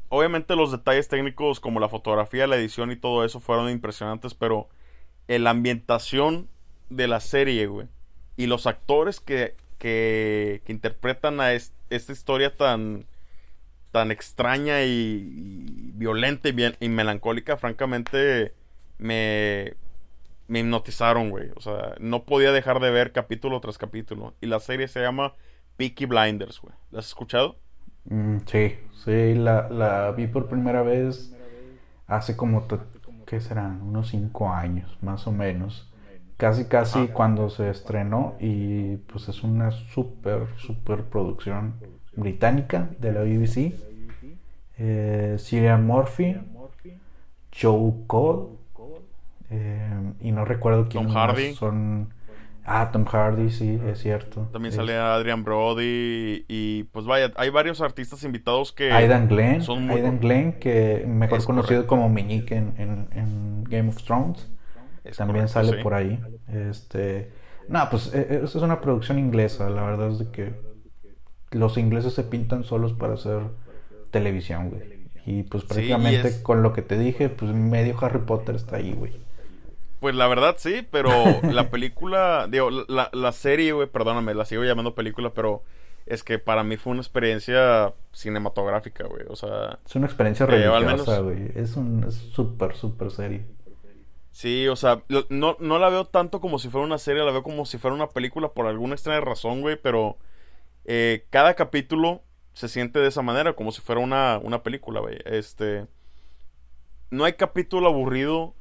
obviamente los detalles técnicos como la fotografía, la edición y todo eso fueron impresionantes, pero la ambientación de la serie, güey, y los actores que, que, que interpretan a esta historia tan tan extraña y, violenta y, melancólica, francamente, me, me hipnotizaron, güey. O sea, no podía dejar de ver capítulo tras capítulo. Y la serie se llama Peaky Blinders, güey. ¿La has escuchado? Mm, sí, sí, la, la, vi por primera vez hace como, ¿qué serán? Unos cinco años, más o menos. Casi, casi cuando se estrenó y pues es una súper, súper producción británica de la BBC. Eh, Cillian Murphy, Joe Cole, eh, y no recuerdo quién Tom Hardy. son. Ah, Tom Hardy, sí, es cierto. También sale Adrian Brody y, pues vaya, hay varios artistas invitados que Aidan Glenn, son Aidan Glenn, que mejor conocido como Meñique en, Game of Thrones, también sale por ahí. Este, no, pues e, e, eso es una producción inglesa, la verdad es de que los ingleses se pintan solos para hacer televisión, güey. Y pues prácticamente con lo que te dije, pues medio Harry Potter está ahí, güey. Pues la verdad sí, pero la película, digo, la, la serie, güey, perdóname, la sigo llamando película, pero es que para mí fue una experiencia cinematográfica, güey. O sea, es una experiencia religiosa, güey. Es un súper, súper serie. Sí, o sea, no, no la veo tanto como si fuera una serie, la veo como si fuera una película por alguna extraña razón, güey, pero eh, cada capítulo se siente de esa manera, como si fuera una, una película, güey. Este. No hay capítulo aburrido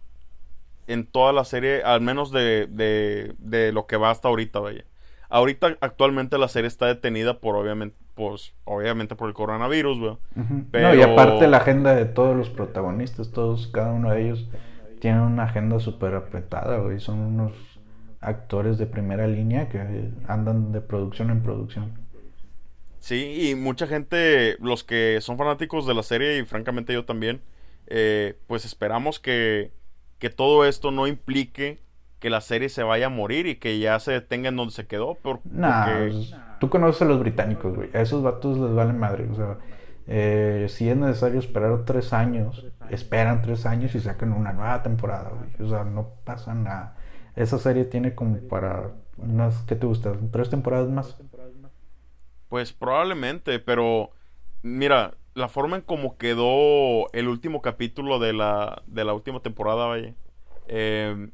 en toda la serie, al menos de, de, de lo que va hasta ahorita, güey. Ahorita, actualmente, la serie está detenida por, obviamente, pues, obviamente por el coronavirus, güey. No, y aparte la agenda de todos los protagonistas, todos, cada uno de ellos, tienen una agenda súper apretada, güey. Son unos actores de primera línea que andan de producción en producción. Sí, y mucha gente, los que son fanáticos de la serie y francamente yo también, eh, pues esperamos que, que todo esto no implique que la serie se vaya a morir y que ya se detenga en donde se quedó. Por, pues, tú conoces a los británicos, güey. A esos vatos les vale madre. O sea, eh, si es necesario esperar tres años, esperan tres años y sacan una nueva temporada, güey. O sea, no pasa nada. esa serie tiene como para unas, ¿qué te gusta? ¿Tres temporadas más? Pues probablemente, pero mira, la forma en cómo quedó el último capítulo de la, de la última temporada, vaya, em,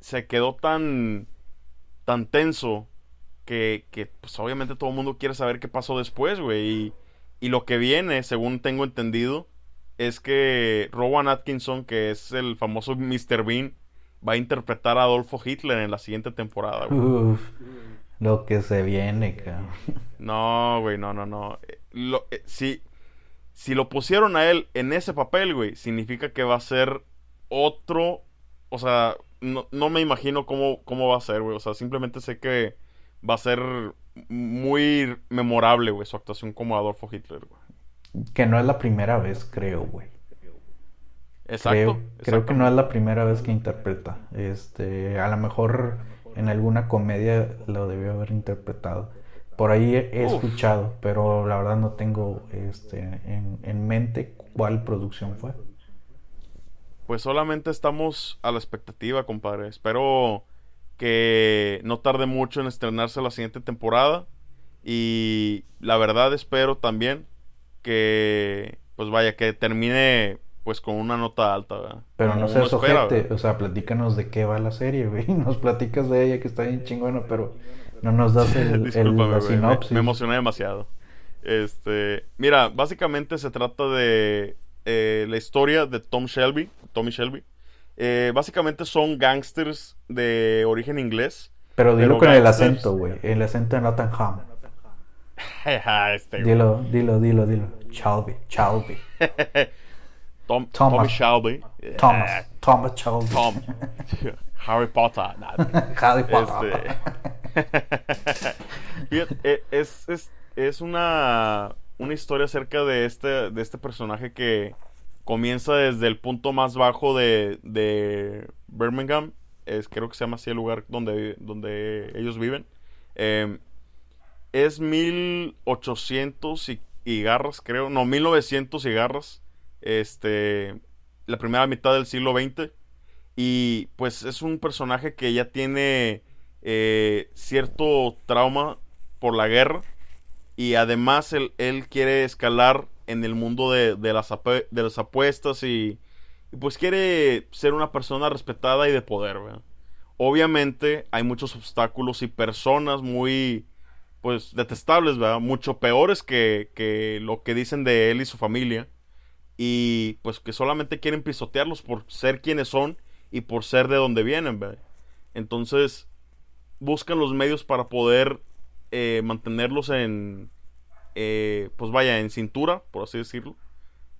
se quedó tan, tan tenso que, que, pues obviamente todo el mundo quiere saber qué pasó después, güey. Y, y lo que viene, según tengo entendido, es que Rowan Atkinson, que es el famoso Mr. Bean, va a interpretar a Adolfo Hitler en la siguiente temporada, güey. Lo que se viene, cabrón. No, güey, no, no, no. Lo, eh, si, si lo pusieron a él en ese papel, güey, significa que va a ser otro. O sea, no, no me imagino cómo, cómo va a ser, güey. O sea, simplemente sé que va a ser muy memorable, güey, su actuación como Adolfo Hitler, güey. Que no es la primera vez, creo, güey. Exacto. Creo, que no es la primera vez que interpreta. Este, a lo mejor en alguna comedia lo debió haber interpretado. Por ahí he, escuchado, pero la verdad no tengo este, en, en mente cuál producción fue. Pues solamente estamos a la expectativa, compadre. Espero que no tarde mucho en estrenarse la siguiente temporada. Y la verdad espero también que, pues vaya, que termine pues con una nota alta, Pero no seas ojete, o sea, platícanos de qué va la serie, güey. Nos platicas de ella que está bien chingona, pero no nos das el, sinopsis. Me, emocioné demasiado. Este, mira, básicamente se trata de eh, la historia de Tom Shelby, Tommy Shelby. Eh, básicamente son gangsters de origen inglés. Pero dilo con el acento, güey. El acento de Nottingham. este, dilo, dilo, dilo, dilo. Shelby, Shelby. Tom, Thomas. Shelby. Thomas. Thomas Shelby. Tom. Harry Potter. Harry Potter. Este... E, es, es, es una, una historia acerca de este, de este personaje que comienza desde el punto más bajo de, de Birmingham. Es, creo que se llama así el lugar donde, donde ellos viven. Eh, es 1800 y, y garras, creo. No, 1900 y garras este, la primera mitad del siglo XX. Y pues es un personaje que ya tiene eh, cierto trauma por la guerra. Y además él, él quiere escalar en el mundo de, de, las, de las, apuestas y, pues quiere ser una persona respetada y de poder. Obviamente hay muchos obstáculos y personas muy pues detestables, mucho peores que, que lo que dicen de él y su familia y pues que solamente quieren pisotearlos por ser quienes son y por ser de donde vienen, Entonces buscan los medios para poder eh, mantenerlos en, eh, pues vaya, en cintura, por así decirlo.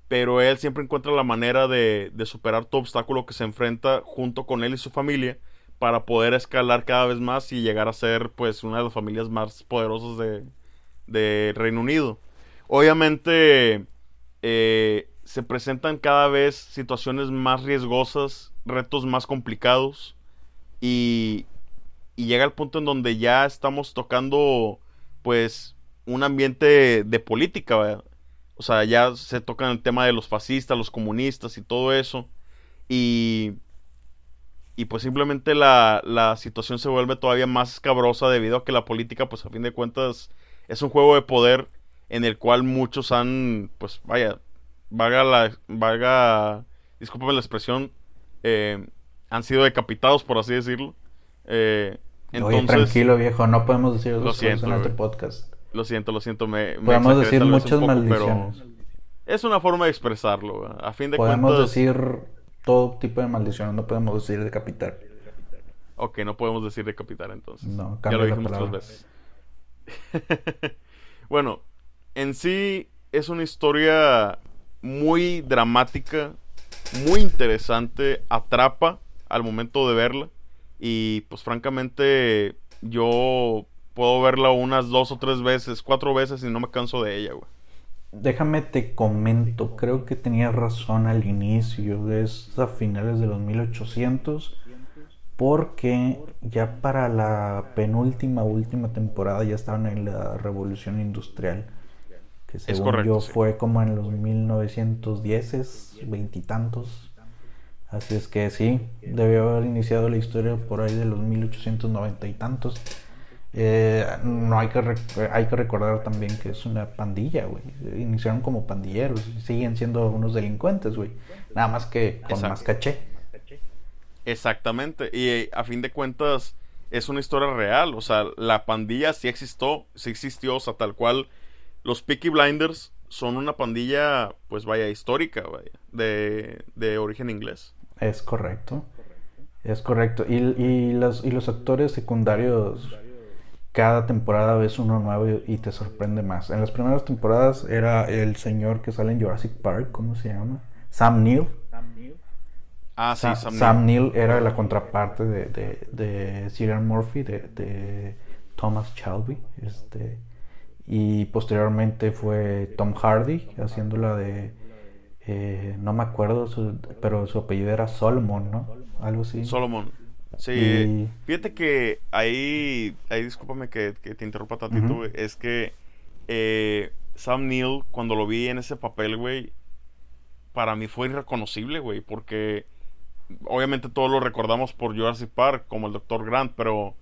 Pero él siempre encuentra la manera de, de, superar todo obstáculo que se enfrenta junto con él y su familia para poder escalar cada vez más y llegar a ser pues una de las familias más poderosas de, de Reino Unido. Obviamente eh, se presentan cada vez situaciones más riesgosas, retos más complicados y, y llega el punto en donde ya estamos tocando pues un ambiente de política, o sea, ya se toca el tema de los fascistas, los comunistas y todo eso y y pues simplemente la, la situación se vuelve todavía más escabrosa debido a que la política pues a fin de cuentas es un juego de poder en el cual muchos han pues vaya vaga la, vaga, discúlpame la expresión, eh, han sido decapitados, por así decirlo. Eh, entonces, tranquilo, viejo, no podemos decir lo siento, en este podcast. Lo siento, lo siento, me, Podemos decir muchas maldiciones. es una forma de expresarlo, a fin de podemos decir todo tipo de maldiciones, no podemos decir decapitar. Ok, no podemos decir decapitar entonces. No, ya lo dijimos muchas veces. bueno, en sí es una historia muy dramática, muy interesante, atrapa al momento de verla y pues francamente yo puedo verla unas dos o tres veces, cuatro veces y no me canso de ella, güey. Déjame te comento, creo que tenía razón al inicio, es a finales de los 1800, porque ya para la penúltima, última temporada ya estaban en la revolución industrial que según yo fue como en los 1910, veintitantos. Así es que sí, debió haber iniciado la historia por ahí de los 1890 y tantos. Eh, no hay que, hay que recordar también que es una pandilla, güey. Iniciaron como pandilleros siguen siendo unos delincuentes, güey. Nada más que con más caché. Exactamente. Y eh, a fin de cuentas es una historia real. O sea, la pandilla sí existió, sí existió, o sea, tal cual. Los Peaky Blinders son una pandilla, pues vaya, histórica, vaya, de, de origen inglés. Es correcto. Es correcto. Y, y, los, y los actores secundarios cada temporada ves uno nuevo y, te sorprende más. En las primeras temporadas era el señor que sale en Jurassic Park, ¿cómo se llama? Sam Neill. Ah, sí, Sam, Sam Neill. era la contraparte de, de, de Cillian Murphy, de, de, Thomas Shelby. Este, y posteriormente fue Tom Hardy haciéndola de. Eh, no me acuerdo, pero su apellido era Solomon, ¿no? Algo así. Solomon. Sí, fíjate que ahí, ahí discúlpame que, te interrumpa tantito, es que eh, Sam Neill, cuando lo vi en ese papel, güey, para mí fue irreconocible, güey, porque obviamente todos lo recordamos por Jurassic Park, como el Dr. Grant, pero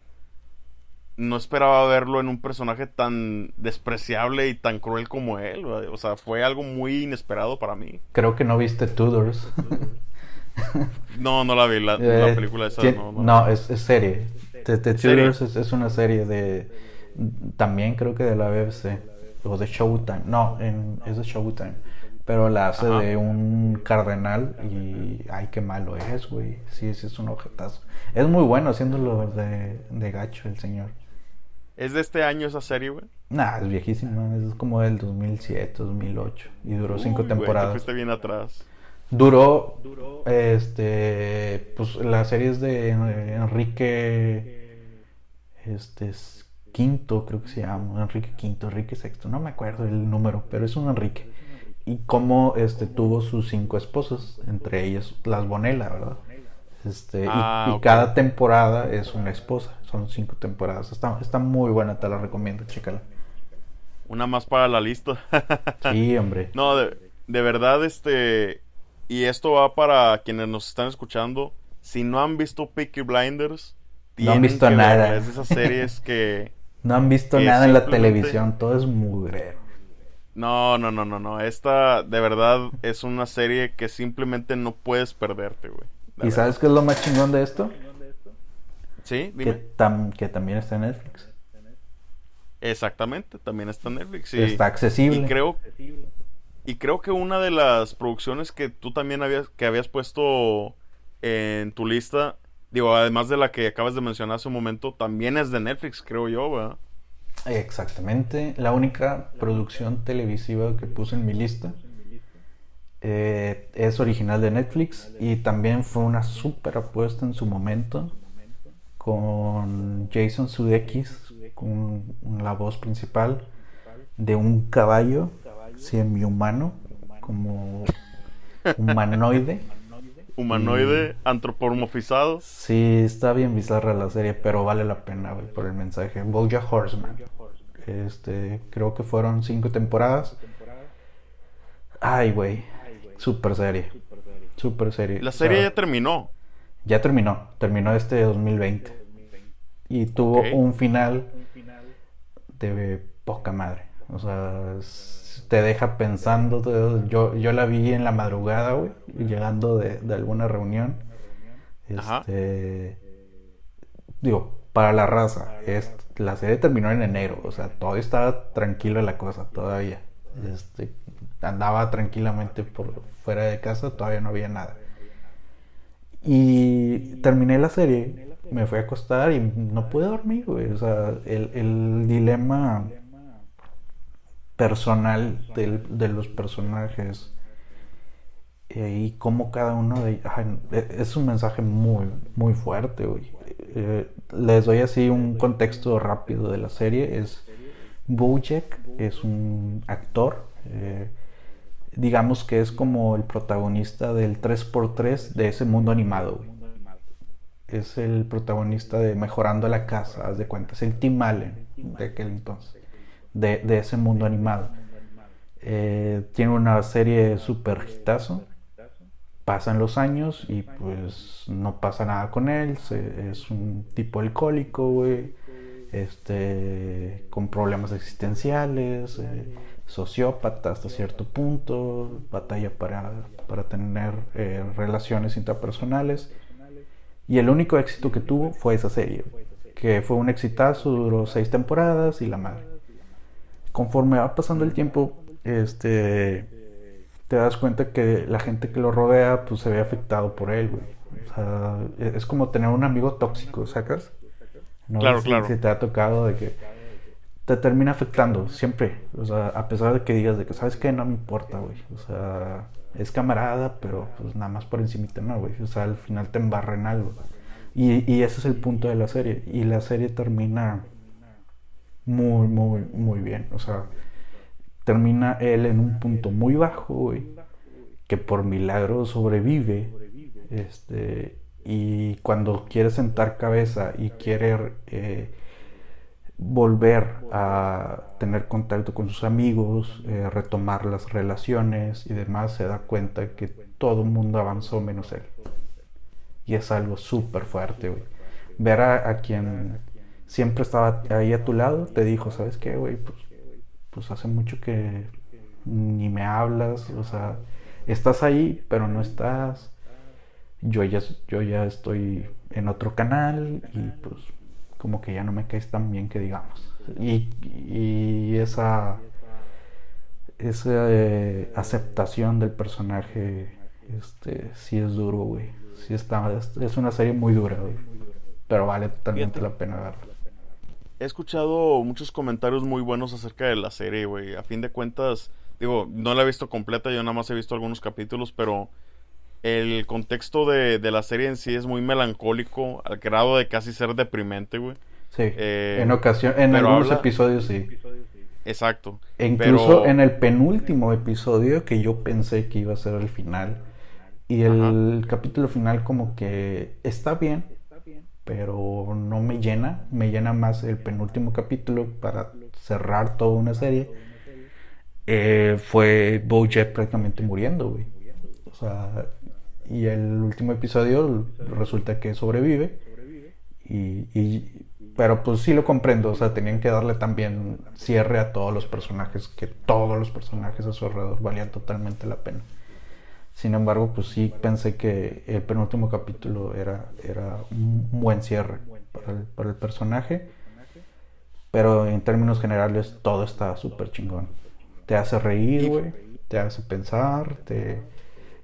no esperaba verlo en un personaje tan despreciable y tan cruel como él, o sea, fue algo muy inesperado para mí. Creo que no viste Tudors. No, no la vi, la, eh, película esa. no, es, serie. The, Tudors es, una serie de. También creo que de la BBC. O de Showtime. No, es de Showtime. Pero la hace de un cardenal y. Ay, qué malo es, güey. Sí, sí, es un objetazo. Es muy bueno haciéndolo de, de gacho el señor. ¿Es de este año esa serie, güey? Nah, es viejísima. Es como del 2007, 2008. Y duró cinco temporadas. Güey, te bien atrás. Duró, este, pues las series de Enrique, este, quinto creo que se llama, Enrique quinto, Enrique sexto, no me acuerdo el número, pero es un Enrique. Y cómo, este, tuvo sus cinco esposas, entre ellas las Bonella, ¿verdad? Este, y, ah, cada temporada es una esposa, son cinco temporadas. Está, está muy buena, te la recomiendo, chécala. Una más para la lista. sí, hombre. No, de, de verdad, este, y esto va para quienes nos están escuchando. Si no han visto Peaky Blinders, no han visto nada. Es de esas series que. no han visto nada en la televisión, todo es mugrero. No, no, no, no, no. Esta de verdad es una serie que simplemente no puedes perderte, güey. ¿Y sabes qué es lo más chingón de esto? Sí, dime. Que, también está en Netflix. Exactamente, también está en Netflix. Está accesible. Y creo, y creo que una de las producciones que tú también habías, que habías puesto en tu lista, digo, además de la que acabas de mencionar hace un momento, también es de Netflix, creo yo, ¿verdad? Exactamente. La única producción televisiva que puse en mi lista eh, es original de Netflix y también fue una super apuesta en su momento con Jason Sudeikis, con la voz principal de un caballo semi-humano, como humanoide. humanoide, antropomorfizado. Sí, está bien bizarra la serie, pero vale la pena, por el mensaje. Boja Horseman. Este, creo que fueron cinco temporadas. Ay, güey. Super serie. Super serie. La serie ya terminó. Ya terminó. Terminó este 2020. Y tuvo un final de poca madre. O sea, te deja pensando. Yo, yo la vi en la madrugada, güey, llegando de, alguna reunión. Este, digo, para la raza, es, la serie terminó en enero, o sea, todavía estaba tranquila la cosa, todavía. Este, andaba tranquilamente por fuera de casa, todavía no había nada. Y terminé la serie, me fui a acostar y no pude dormir, güey. O sea, el, el dilema personal de los personajes y cómo cada uno de ellos es un mensaje muy muy fuerte eh, les doy así un contexto rápido de la serie es Bojack es un actor eh, digamos que es como el protagonista del 3x3 de ese mundo animado es el protagonista de Mejorando la Casa haz de cuenta. Es el Tim Allen de aquel entonces de, ese mundo animado. Eh, tiene una serie super hitazo. Pasan los años y pues no pasa nada con él, es un tipo alcohólico, güey, este, con problemas existenciales, eh, sociópata hasta cierto punto, batalla para, para tener eh, relaciones interpersonales. Y el único éxito que tuvo fue esa serie, que fue un exitazo, duró seis temporadas y la madre. Conforme va pasando el tiempo, este, te das cuenta que la gente que lo rodea, pues se ve afectado por él, güey. O sea, es como tener un amigo tóxico, ¿sacas? claro, claro. Si te ha tocado de que te termina afectando siempre. O sea, a pesar de que digas de que, ¿sabes qué? No me importa, güey. O sea, es camarada, pero pues nada más por encimita, no, güey. O sea, al final te embarra en algo. Y, y ese es el punto de la serie. Y la serie termina muy, muy, muy bien. O sea, termina él en un punto muy bajo, güey. Que por milagro sobrevive. Este, y cuando quiere sentar cabeza y quiere eh, volver a tener contacto con sus amigos, eh, retomar las relaciones y demás, se da cuenta que todo el mundo avanzó menos él. Y es algo súper fuerte, güey. Ver a, quien siempre estaba ahí a tu lado, te dijo, ¿sabes qué, güey? Pues, pues hace mucho que ni me hablas, o sea, estás ahí, pero no estás. Yo ya, yo ya estoy en otro canal y pues como que ya no me caes tan bien que digamos. Y, esa, esa eh, aceptación del personaje, este, sí es duro, güey. Sí está, es, una serie muy dura, güey. Pero vale totalmente la pena verla. He escuchado muchos comentarios muy buenos acerca de la serie, güey. A fin de cuentas, digo, no la he visto completa, yo nada más he visto algunos capítulos, pero el contexto de, la serie en sí es muy melancólico, al grado de casi ser deprimente, güey. Sí. Eh, en ocasión, en algunos episodios sí. Exacto. E incluso en el penúltimo episodio que yo pensé que iba a ser el final. Y el capítulo final como que está bien, pero no me llena. Me llena más el penúltimo capítulo para cerrar toda una serie. Eh, fue Bojack prácticamente muriendo, güey. O sea, y el último episodio resulta que sobrevive. Y, pero pues sí lo comprendo, o sea, tenían que darle también cierre a todos los personajes, que todos los personajes a su alrededor valían totalmente la pena. Sin embargo, pues sí pensé que el penúltimo capítulo era, era un buen cierre para el, para el personaje. Pero en términos generales todo está súper chingón. Te hace reír, güey. Te hace pensar, te,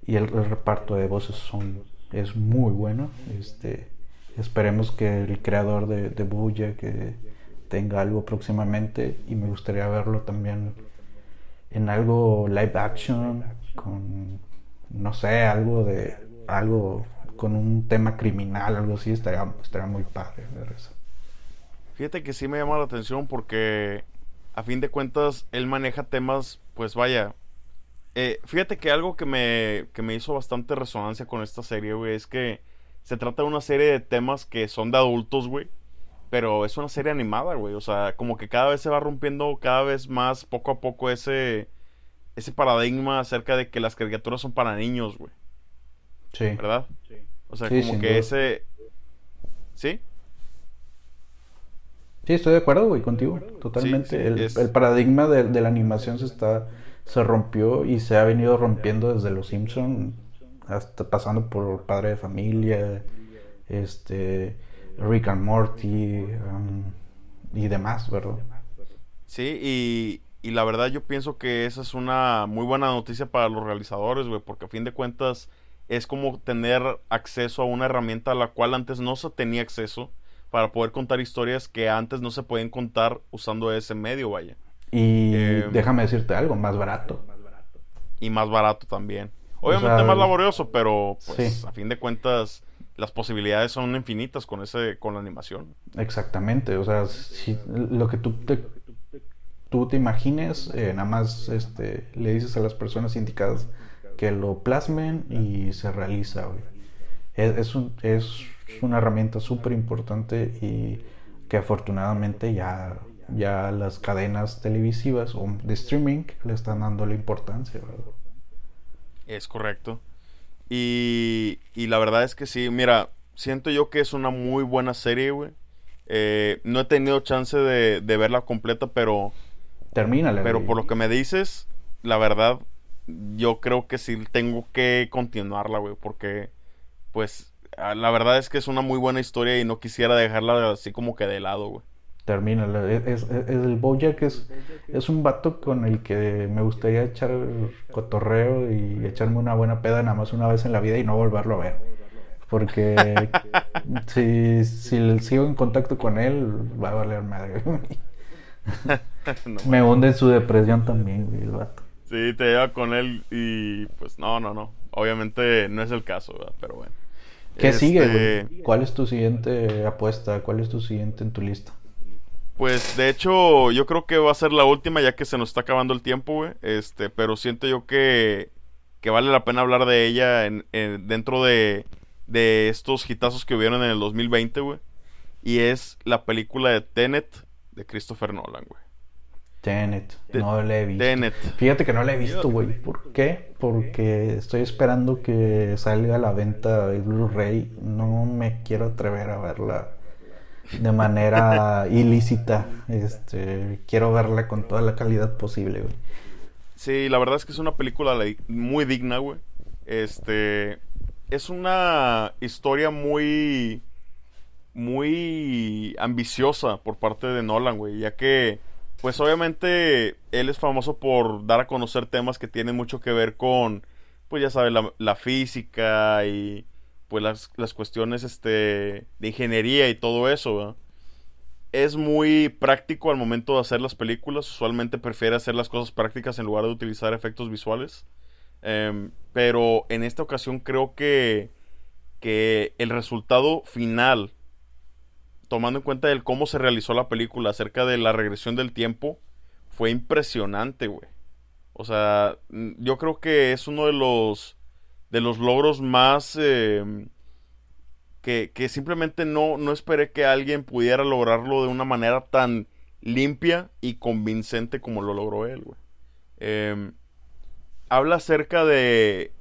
y el, reparto de voces son es muy bueno. Este esperemos que el creador de, de que tenga algo próximamente y me gustaría verlo también en algo live action con no sé algo de algo con un tema criminal algo así estaría, estaría muy padre ver eso. Fíjate que sí me llama la atención porque a fin de cuentas él maneja temas pues vaya eh, fíjate que algo que me, que me hizo bastante resonancia con esta serie, güey, es que se trata de una serie de temas que son de adultos, güey. Pero es una serie animada, güey. O sea, como que cada vez se va rompiendo cada vez más, poco a poco, ese, ese paradigma acerca de que las caricaturas son para niños, güey. Sí. ¿Verdad? Sí. O sea, como que ese... ¿Sí? Sí, estoy de acuerdo, güey, contigo. Totalmente. el, el, paradigma de, de la animación se está se rompió y se ha venido rompiendo desde Los Simpson hasta pasando por Padre de Familia, este Rick and Morty um, y demás, ¿verdad? Sí, y, y la verdad yo pienso que esa es una muy buena noticia para los realizadores, güey, porque a fin de cuentas es como tener acceso a una herramienta a la cual antes no se tenía acceso para poder contar historias que antes no se pueden contar usando ese medio, vaya. Y em, déjame decirte algo, más barato. Y más barato también. Obviamente más laborioso, pero pues a fin de cuentas las posibilidades son infinitas con ese con la animación. Exactamente, o sea, si lo que tú te, tú te imagines, eh, nada más este, le dices a las personas indicadas que lo plasmen y se realiza. Es, es, un, es una herramienta súper importante y que afortunadamente ya ya las cadenas televisivas o de streaming le están dando la importancia, Es correcto. Y, y la verdad es que sí, mira, siento yo que es una muy buena serie, güey. Eh, no he tenido chance de, de verla completa, pero... Termínala. Pero güey. por lo que me dices, la verdad, yo creo que sí tengo que continuarla, güey, porque, pues, ah, la verdad es que es una muy buena historia y no quisiera dejarla así como que de lado, güey. Termínala. Es, es- es- el Bojack es, es un vato con el que me gustaría echar cotorreo y echarme una buena peda nada más una vez en la vida y no volverlo a ver. Porque si, si sigo en contacto con él, va a valer madre. No, Me hunde en su depresión también, el vato. Sí, te lleva con él y pues no, no, no. Obviamente no es el caso, ¿verdad? Pero bueno. ¿Qué sigue, Este, güey? ¿Cuál es tu siguiente apuesta? ¿Cuál es tu siguiente en tu lista? Pues de hecho, yo creo que va a ser la última ya que se nos está acabando el tiempo, güey. Este, pero siento yo que, que vale la pena hablar de ella en, en- dentro de, de estos hitazos que hubieron en el 2020, güey. Y es la película de Tenet de Christopher Nolan, güey. Tenet, Te- no la he visto. Tenet. Fíjate que no la he visto, güey. ¿Por qué? Porque estoy esperando que salga a la venta el Blu-ray. No me quiero atrever a verla de manera ilícita. Este, quiero verla con toda la calidad posible, güey. Sí, la verdad es que es una película muy digna, güey. Este es una historia muy muy ambiciosa por parte de Nolan, güey, ya que pues obviamente él es famoso por dar a conocer temas que tienen mucho que ver con pues ya sabes la, la física y pues las, las cuestiones este de ingeniería y todo eso, es muy práctico al momento de hacer las películas. Usualmente prefiere hacer las cosas prácticas en lugar de utilizar efectos visuales. Em, pero en esta ocasión creo que, que el resultado final, tomando en cuenta el cómo se realizó la película acerca de la regresión del tiempo, fue impresionante, güey. O sea, yo creo que es uno de los de los logros más em, que, que simplemente no, no esperé que alguien pudiera lograrlo de una manera tan limpia y convincente como lo logró él, güey. Em, habla acerca de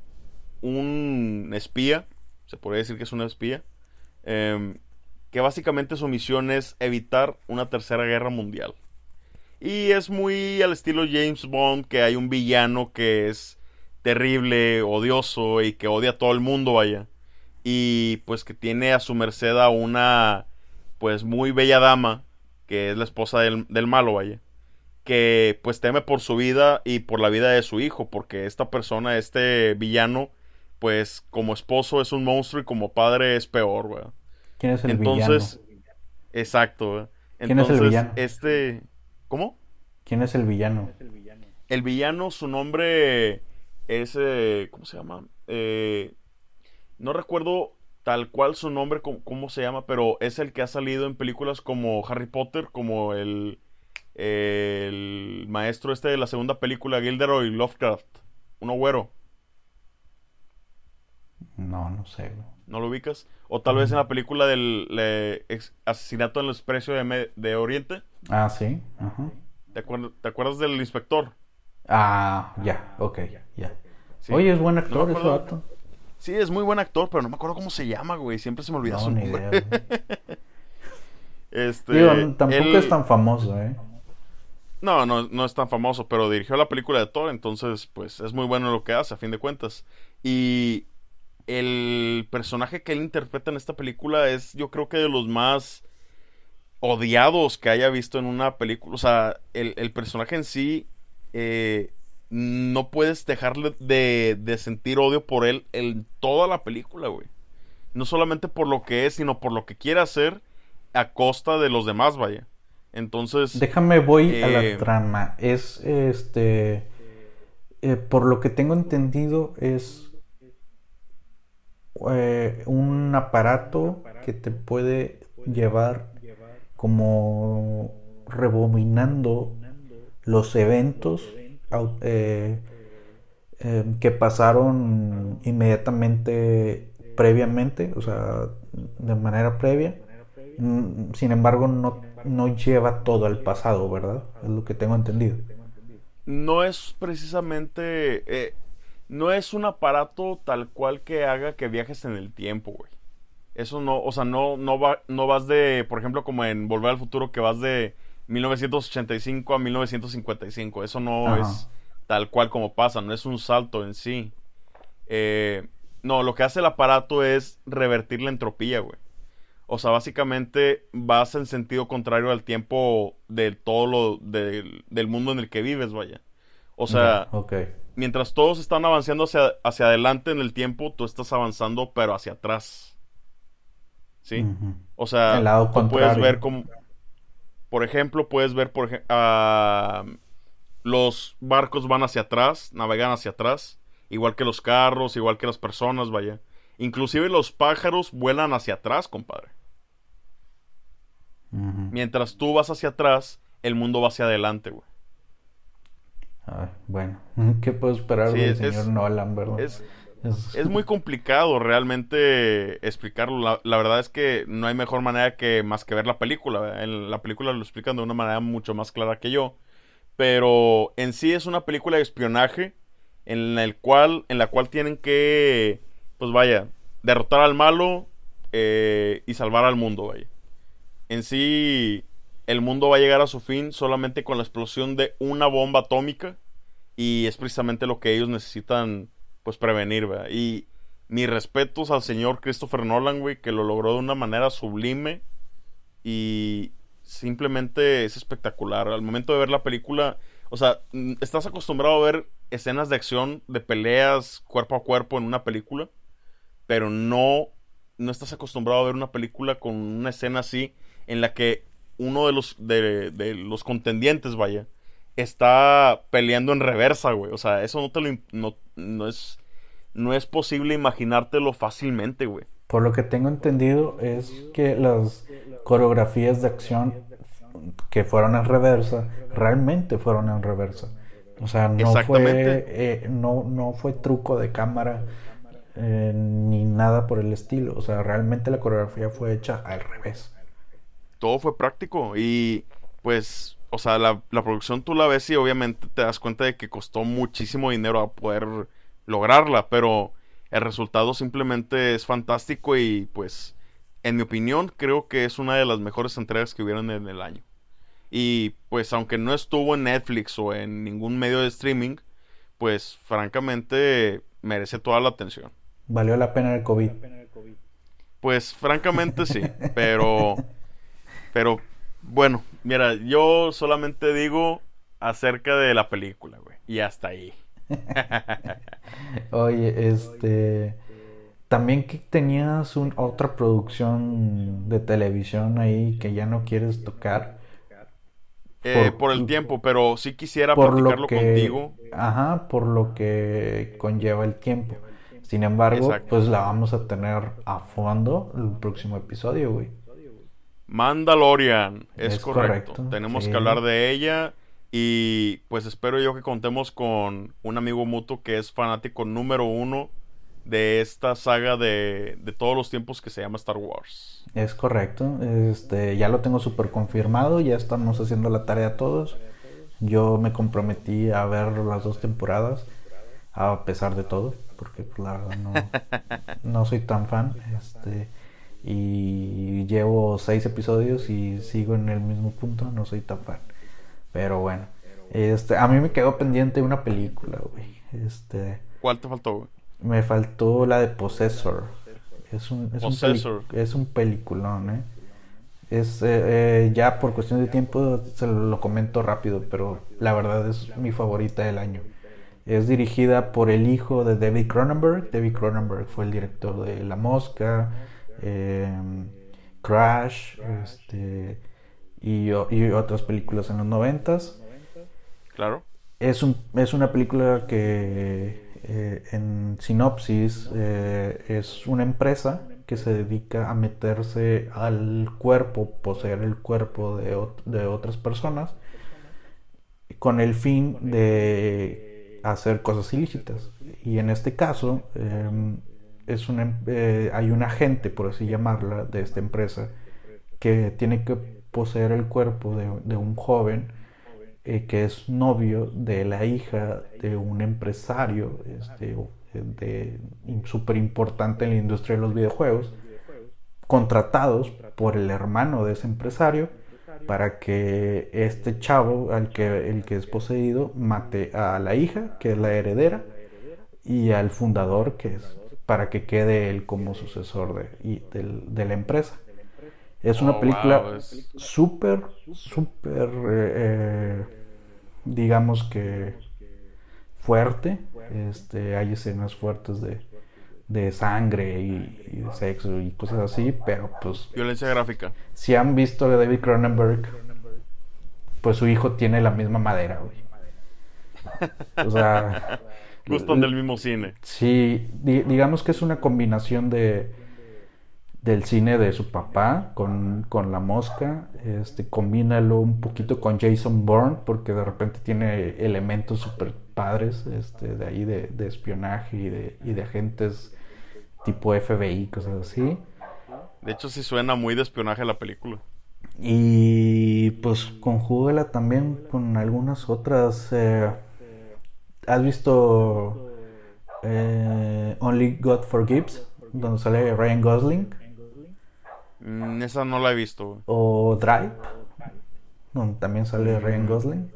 un espía, se podría decir que es un espía, em, que básicamente su misión es evitar una tercera guerra mundial. Y es muy al estilo James Bond, que hay un villano que es terrible, odioso y que odia a todo el mundo, vaya y pues que tiene a su merced a una pues muy bella dama que es la esposa del, del malo vaya que pues teme por su vida y por la vida de su hijo porque esta persona este villano pues como esposo es un monstruo y como padre es peor güey. ¿Quién es el entonces villano? exacto güey. ¿Quién es el entonces villano? este cómo ¿Quién es el villano? el villano, su nombre es. eh, ¿Cómo se llama? Eh, no recuerdo tal cual su nombre, cómo, cómo se llama, pero es el que ha salido en películas como Harry Potter, como el, el maestro este de la segunda película, Gilderoy Lovecraft. Uno güero, No, no sé. ¿no lo ubicas? O tal vez en la película del le- ex- asesinato en el expreso de, de Oriente. Ah, sí. Ajá. ¿Te, acuer- te acuerdas del inspector? Ah, ya, ok, ya. Sí. Oye, es buen No actor me ese vato. Sí, es muy buen actor, pero no me acuerdo cómo se llama, güey. Siempre se me olvida No, su nombre. idea. güey. Este, Digo, tampoco él- es tan famoso, ¿eh? No, no, no es tan famoso, pero dirigió la película de Thor, entonces, pues, es muy bueno lo que hace, a fin de cuentas. Y el personaje que él interpreta en esta película es, yo creo que de los más odiados que haya visto en una película. O sea, el, el personaje en sí, eh, no puedes dejarle de, de sentir odio por él en toda la película, güey. No solamente por lo que es, sino por lo que quiere hacer a costa de los demás, vaya. Entonces... Déjame, voy a Eh, la trama. Es, este, eh, por lo que tengo entendido, es eh, un aparato que te puede llevar como rebobinando los eventos eh, eh, que pasaron inmediatamente previamente, o sea, de manera previa. Mm, Sin embargo, no, no lleva todo al pasado, ¿verdad? Es lo que tengo entendido. no es precisamente... eh, no es un aparato tal cual que haga que viajes en el tiempo, güey. Eso no, o sea, no, no, va, no vas de, por ejemplo, como en Volver al Futuro, que vas de 1985 a 1955. Eso no es tal cual como pasa, no es un salto en sí. Eh, no, lo que hace el aparato es revertir la entropía, güey. O sea, básicamente vas en sentido contrario al tiempo de todo lo del mundo en el que vives, vaya. O sea, mientras todos están avanzando hacia, hacia adelante en el tiempo, tú estás avanzando pero hacia atrás. ¿sí? O sea, tú puedes ver como, por ejemplo, puedes ver, por ejemplo, los barcos van hacia atrás, navegan hacia atrás, igual que los carros, igual que las personas, vaya. Inclusive los pájaros vuelan hacia atrás, compadre. Mientras tú vas hacia atrás, el mundo va hacia adelante, güey. bueno, ¿qué puedo esperar del señor Nolan, verdad? Es, muy complicado realmente explicarlo. La, verdad es que no hay mejor manera que más que ver la película. En la película lo explican de una manera mucho más clara que yo. Pero en sí es una película de espionaje en, el cual, en la cual tienen que, pues vaya, derrotar al malo eh, y salvar al mundo, vaya. En sí, el mundo va a llegar a su fin solamente con la explosión de una bomba atómica. Y es precisamente lo que ellos necesitan pues prevenir, ¿verdad? Y mis respetos al señor Christopher Nolan, güey, que lo logró de una manera sublime y simplemente es espectacular. Al momento de ver la película, o sea, mm, estás acostumbrado a ver escenas de acción, de peleas cuerpo a cuerpo en una película, pero no, no estás acostumbrado a ver una película con una escena así en la que uno de los, de, de los contendientes, vaya, está peleando en reversa, güey. O sea, eso no te lo no, no es no es posible imaginártelo fácilmente, güey. Por lo que tengo entendido es que las coreografías de acción que fueron en reversa realmente fueron en reversa. O sea, no fue eh, no, no fue truco de cámara eh, ni nada por el estilo. O sea, realmente la coreografía fue hecha al revés. Todo fue práctico y pues o sea, la, producción tú la ves y obviamente te das cuenta de que costó muchísimo dinero a poder lograrla, pero el resultado simplemente es fantástico y pues, en mi opinión, creo que es una de las mejores entregas que hubieron en el año. Y pues, aunque no estuvo en Netflix o en ningún medio de streaming, pues, francamente, merece toda la atención. ¿Valió la pena el COVID? Pues, francamente sí, pero... Pero bueno, mira, yo solamente digo acerca de la película, güey. Y hasta ahí. Oye, este... También que tenías un, otra producción de televisión ahí que ya no quieres tocar. Eh, por, el tiempo, pero sí quisiera platicarlo contigo. Ajá, por lo que conlleva el tiempo. Sin embargo, pues la vamos a tener a fondo el próximo episodio, güey. Mandalorian, es, correcto. Tenemos que hablar de ella y pues espero yo que contemos con un amigo mutuo que es fanático número uno de esta saga de, de todos los tiempos que se llama Star Wars. Es correcto, este, ya lo tengo súper confirmado, ya estamos haciendo la tarea todos. Yo me comprometí a ver las dos temporadas, a pesar de todo, porque pues, la verdad no, no soy tan fan. Este, y llevo seis episodios y sigo en el mismo punto, no soy tan fan. Pero bueno, este, a mí me quedó pendiente una película, güey. Este, ¿Cuál te faltó, güey? Me faltó la de Possessor. Es un, es Un es un peliculón, ¿eh? Es, eh, eh, ya por cuestión de tiempo se lo comento rápido, pero la verdad es mi favorita del año. Es dirigida por el hijo de David Cronenberg. David Cronenberg fue el director de La Mosca, Em, Crash este, y, otras películas en los noventas. Claro. Es, un, es una película que eh, en sinopsis eh, es una empresa que se dedica a meterse al cuerpo, poseer el cuerpo de, de otras personas con el fin de hacer cosas ilícitas. Y en este caso, em, es una, eh, hay un agente, por así llamarla, de esta empresa que tiene que poseer el cuerpo de, un joven eh, que es novio de la hija de un empresario este, de, súper importante en la industria de los videojuegos, contratados por el hermano de ese empresario para que este chavo, al que, el que es poseído, mate a la hija, que es la heredera, y al fundador, que es para que quede él como sucesor de, de la empresa. Es una oh, película súper, súper, eh, eh, digamos que fuerte. Este, hay escenas fuertes de, sangre y, de sexo y cosas así, pero pues... Violencia gráfica. Si han visto de David Cronenberg, pues su hijo tiene la misma madera, güey. O sea... Gustan del mismo cine. Sí, digamos que es una combinación de del cine de su papá con, La Mosca. Este, combínalo un poquito con Jason Bourne porque de repente tiene elementos super padres este, de ahí de, espionaje y de, y de agentes tipo FBI, cosas así. De hecho sí suena muy de espionaje la película. Y pues conjúgala también con algunas otras... Eh, ¿Has visto eh, Only God Forgives? Donde sale Ryan Gosling. Mm, esa no la he visto. O Drive, donde también sale Ryan Gosling.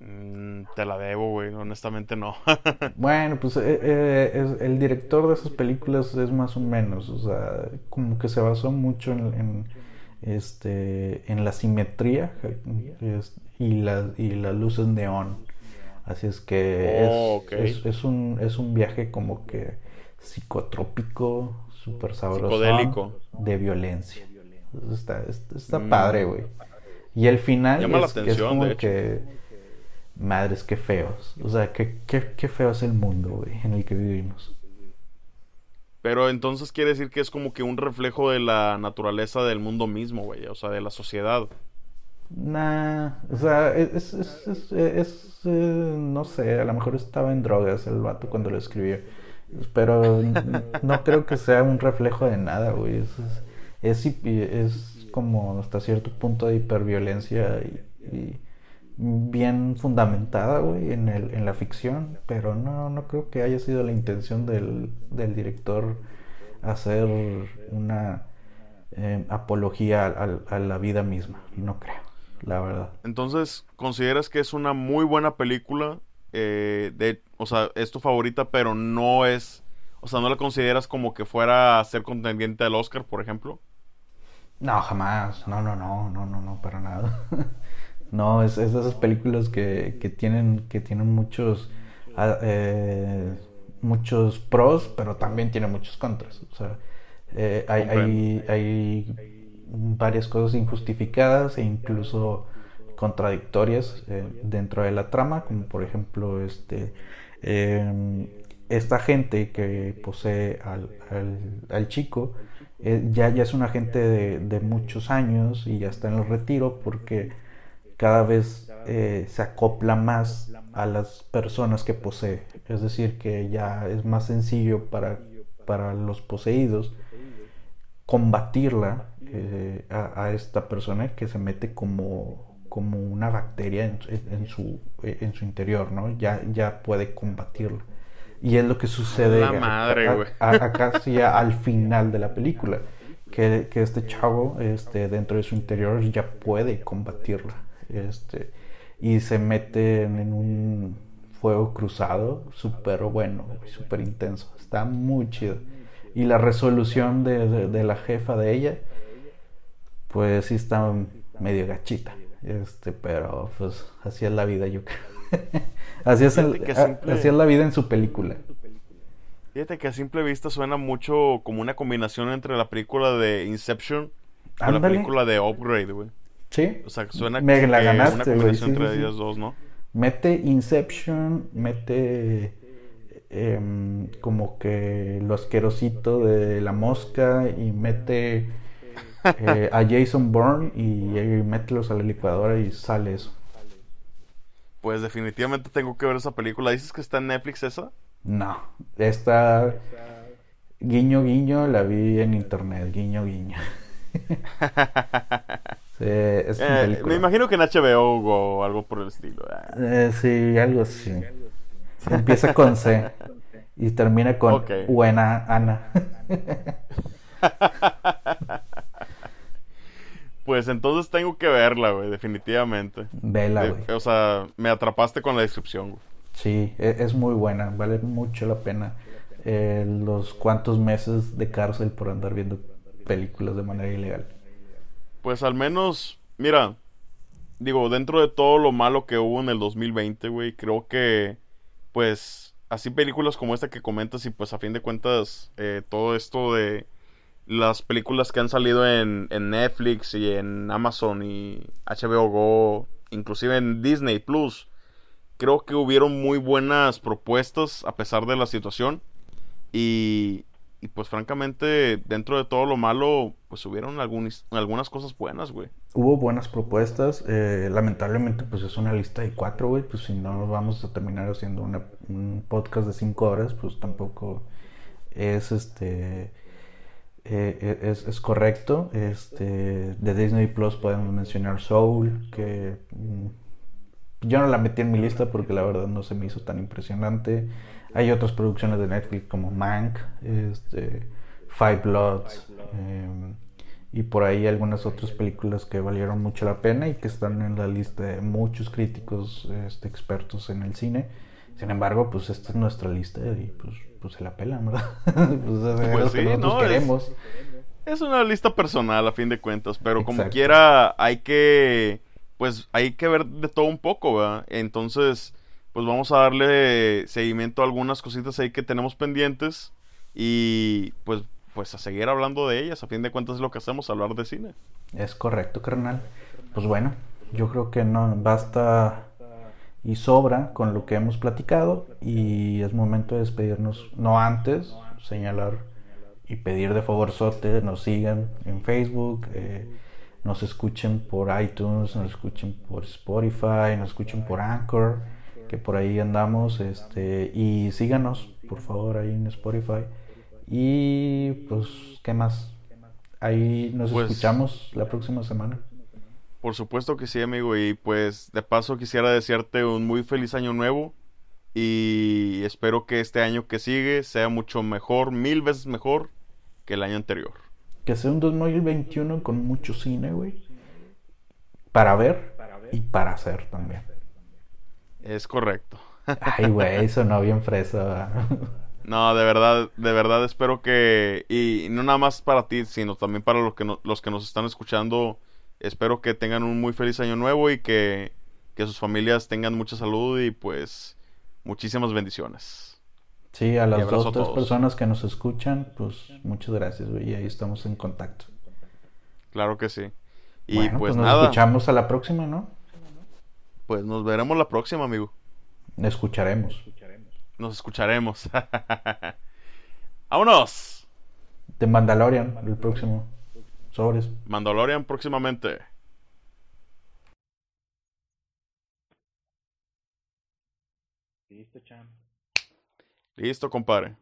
Mm, te la debo, güey. Honestamente no. bueno, pues eh, eh, el director de esas películas es más o menos. O sea, como que se basó mucho en, este, en la simetría y, y las luces neón. Así es que oh, es, es, un, es un viaje como que psicotrópico, súper sabroso. De violencia. Está, está, mm. padre, güey. Y el final es, es, como que... Madres, qué feos. O sea, qué, qué, qué feo es el mundo, güey, en el que vivimos. Pero entonces quiere decir que es como que un reflejo de la naturaleza del mundo mismo, güey. O sea, de la sociedad. Nah, o sea, es, es, es, eh, no sé, a lo mejor estaba en drogas el vato cuando lo escribió. Pero no creo que sea un reflejo de nada, güey. Es, es, como hasta cierto punto de hiperviolencia y, bien fundamentada, güey, en, el, en la ficción. Pero no, no creo que haya sido la intención del, del director hacer una eh, apología a, la vida misma. No creo, la verdad. Entonces, ¿consideras que es una muy buena película? Eh, de o sea, es tu favorita, pero no es, o sea, no la consideras como que fuera a ser contendiente al Oscar, por ejemplo. No, jamás, no, no, no, no, no, no, para nada. no, es, es, de esas películas que, que tienen, que tienen muchos, ah, eh, muchos pros, pero también tienen muchos contras. O sea, eh, hay, hay, hay varias cosas injustificadas e incluso contradictorias eh, dentro de la trama, como por ejemplo este Em, esta gente que posee al, al, chico eh, ya, ya es un agente de, muchos años y ya está en el retiro porque cada vez eh, se acopla más a las personas que posee. Es decir, que ya es más sencillo para, para los poseídos combatirla eh, a, esta persona que se mete como como una bacteria en, su, en su interior, ¿no? Ya, ya puede combatirla. Y es lo que sucede casi al final de la película, que, que, este chavo este, dentro de su interior ya puede combatirla. Este, y se mete en un fuego cruzado súper bueno, súper intenso. Está muy chido. Y la resolución de, de la jefa de ella, pues sí está medio gachita. Este, pero pues así es la vida, yo creo. así, es la vida en su película. Fíjate que a simple vista suena mucho como una combinación entre la película de Inception y la película de Upgrade, güey. Sí. O sea, suena Me la ganaste, una combinación entre ellas dos, ¿no? Mete Inception, mete em, como que lo asquerosito de la mosca y mete eh, a Jason Bourne y, y mételos a la licuadora y sale eso. Pues definitivamente tengo que ver esa película. ¿Dices que está en Netflix esa? No, está guiño guiño, la vi en internet, guiño guiño. Eh, me imagino que en HBO o algo por el estilo. Eh, sí, algo así. Empieza con C y termina con Buena Ana. pues entonces tengo que verla, güey, definitivamente. Vela, güey. O sea, me atrapaste con la descripción, güey. Sí, e, es muy buena, vale mucho la pena eh, los cuantos meses de cárcel por andar viendo películas de manera ilegal. Pues al menos, mira, digo, dentro de todo lo malo que hubo en el 2020, güey, creo que, pues, así películas como esta que comentas y pues a fin de cuentas, eh, todo esto de las películas que han salido en, Netflix y en Amazon y HBO Go, inclusive en Disney Plus, creo que hubieron muy buenas propuestas a pesar de la situación y, pues francamente, dentro de todo lo malo, pues hubieron algunas cosas buenas, güey. Hubo buenas propuestas. Eh, lamentablemente, pues es una lista de cuatro, güey. Pues si no vamos a terminar haciendo un podcast de cinco horas, pues tampoco es este... Eh, e, es, es, correcto. Este, de Disney Plus podemos mencionar Soul, que mm, yo no la metí en mi lista porque la verdad no se me hizo tan impresionante. Hay otras producciones de Netflix como Mank, este, Five Bloods em, y por ahí algunas otras películas que valieron mucho la pena y que están en la lista de muchos críticos este, expertos en el cine. Sin embargo, pues esta es nuestra lista y pues, pues se la pelan, ¿verdad? pues, pues sí, no, queremos. Es, es, una lista personal a fin de cuentas, pero como quiera hay que pues hay que ver de todo un poco, ¿verdad? Entonces, pues vamos a darle seguimiento a algunas cositas ahí que tenemos pendientes y pues pues a seguir hablando de ellas, a fin de cuentas es lo que hacemos, hablar de cine. Es correcto, carnal. Pues bueno, yo creo que no basta y sobra con lo que hemos platicado y es momento de despedirnos, no antes, señalar y pedir de favor sote, nos sigan en Facebook, eh, nos escuchen por iTunes, nos escuchen por Spotify, nos escuchen por Anchor que por ahí andamos, este, y síganos, por favor, ahí en Spotify. Y pues, ¿qué más? Ahí nos pues, escuchamos la próxima semana. Por supuesto que sí, amigo, y pues de paso quisiera desearte un muy feliz año nuevo y espero que este año que sigue sea mucho mejor, mil veces mejor que el año anterior. Que sea un 2021 con mucho cine, güey. Para ver y para hacer también. Es correcto. Ay, güey, sonó bien fresa. no, de verdad, de verdad espero que, y no nada más para ti, sino también para los que, los que nos están escuchando, espero que tengan un muy feliz año nuevo y que, que sus familias tengan mucha salud y pues muchísimas bendiciones. Sí, a las dos o tres personas que nos escuchan, pues muchas gracias, güey, y ahí estamos en contacto. Claro que sí. Y pues, pues, nos escuchamos a la próxima, ¿no? Pues nos veremos la próxima, amigo. Escucharemos. Nos escucharemos. ¡Vámonos! De Mandalorian, el próximo. Sobres. Mandalorian próximamente. Listo, Chan. Listo, compadre.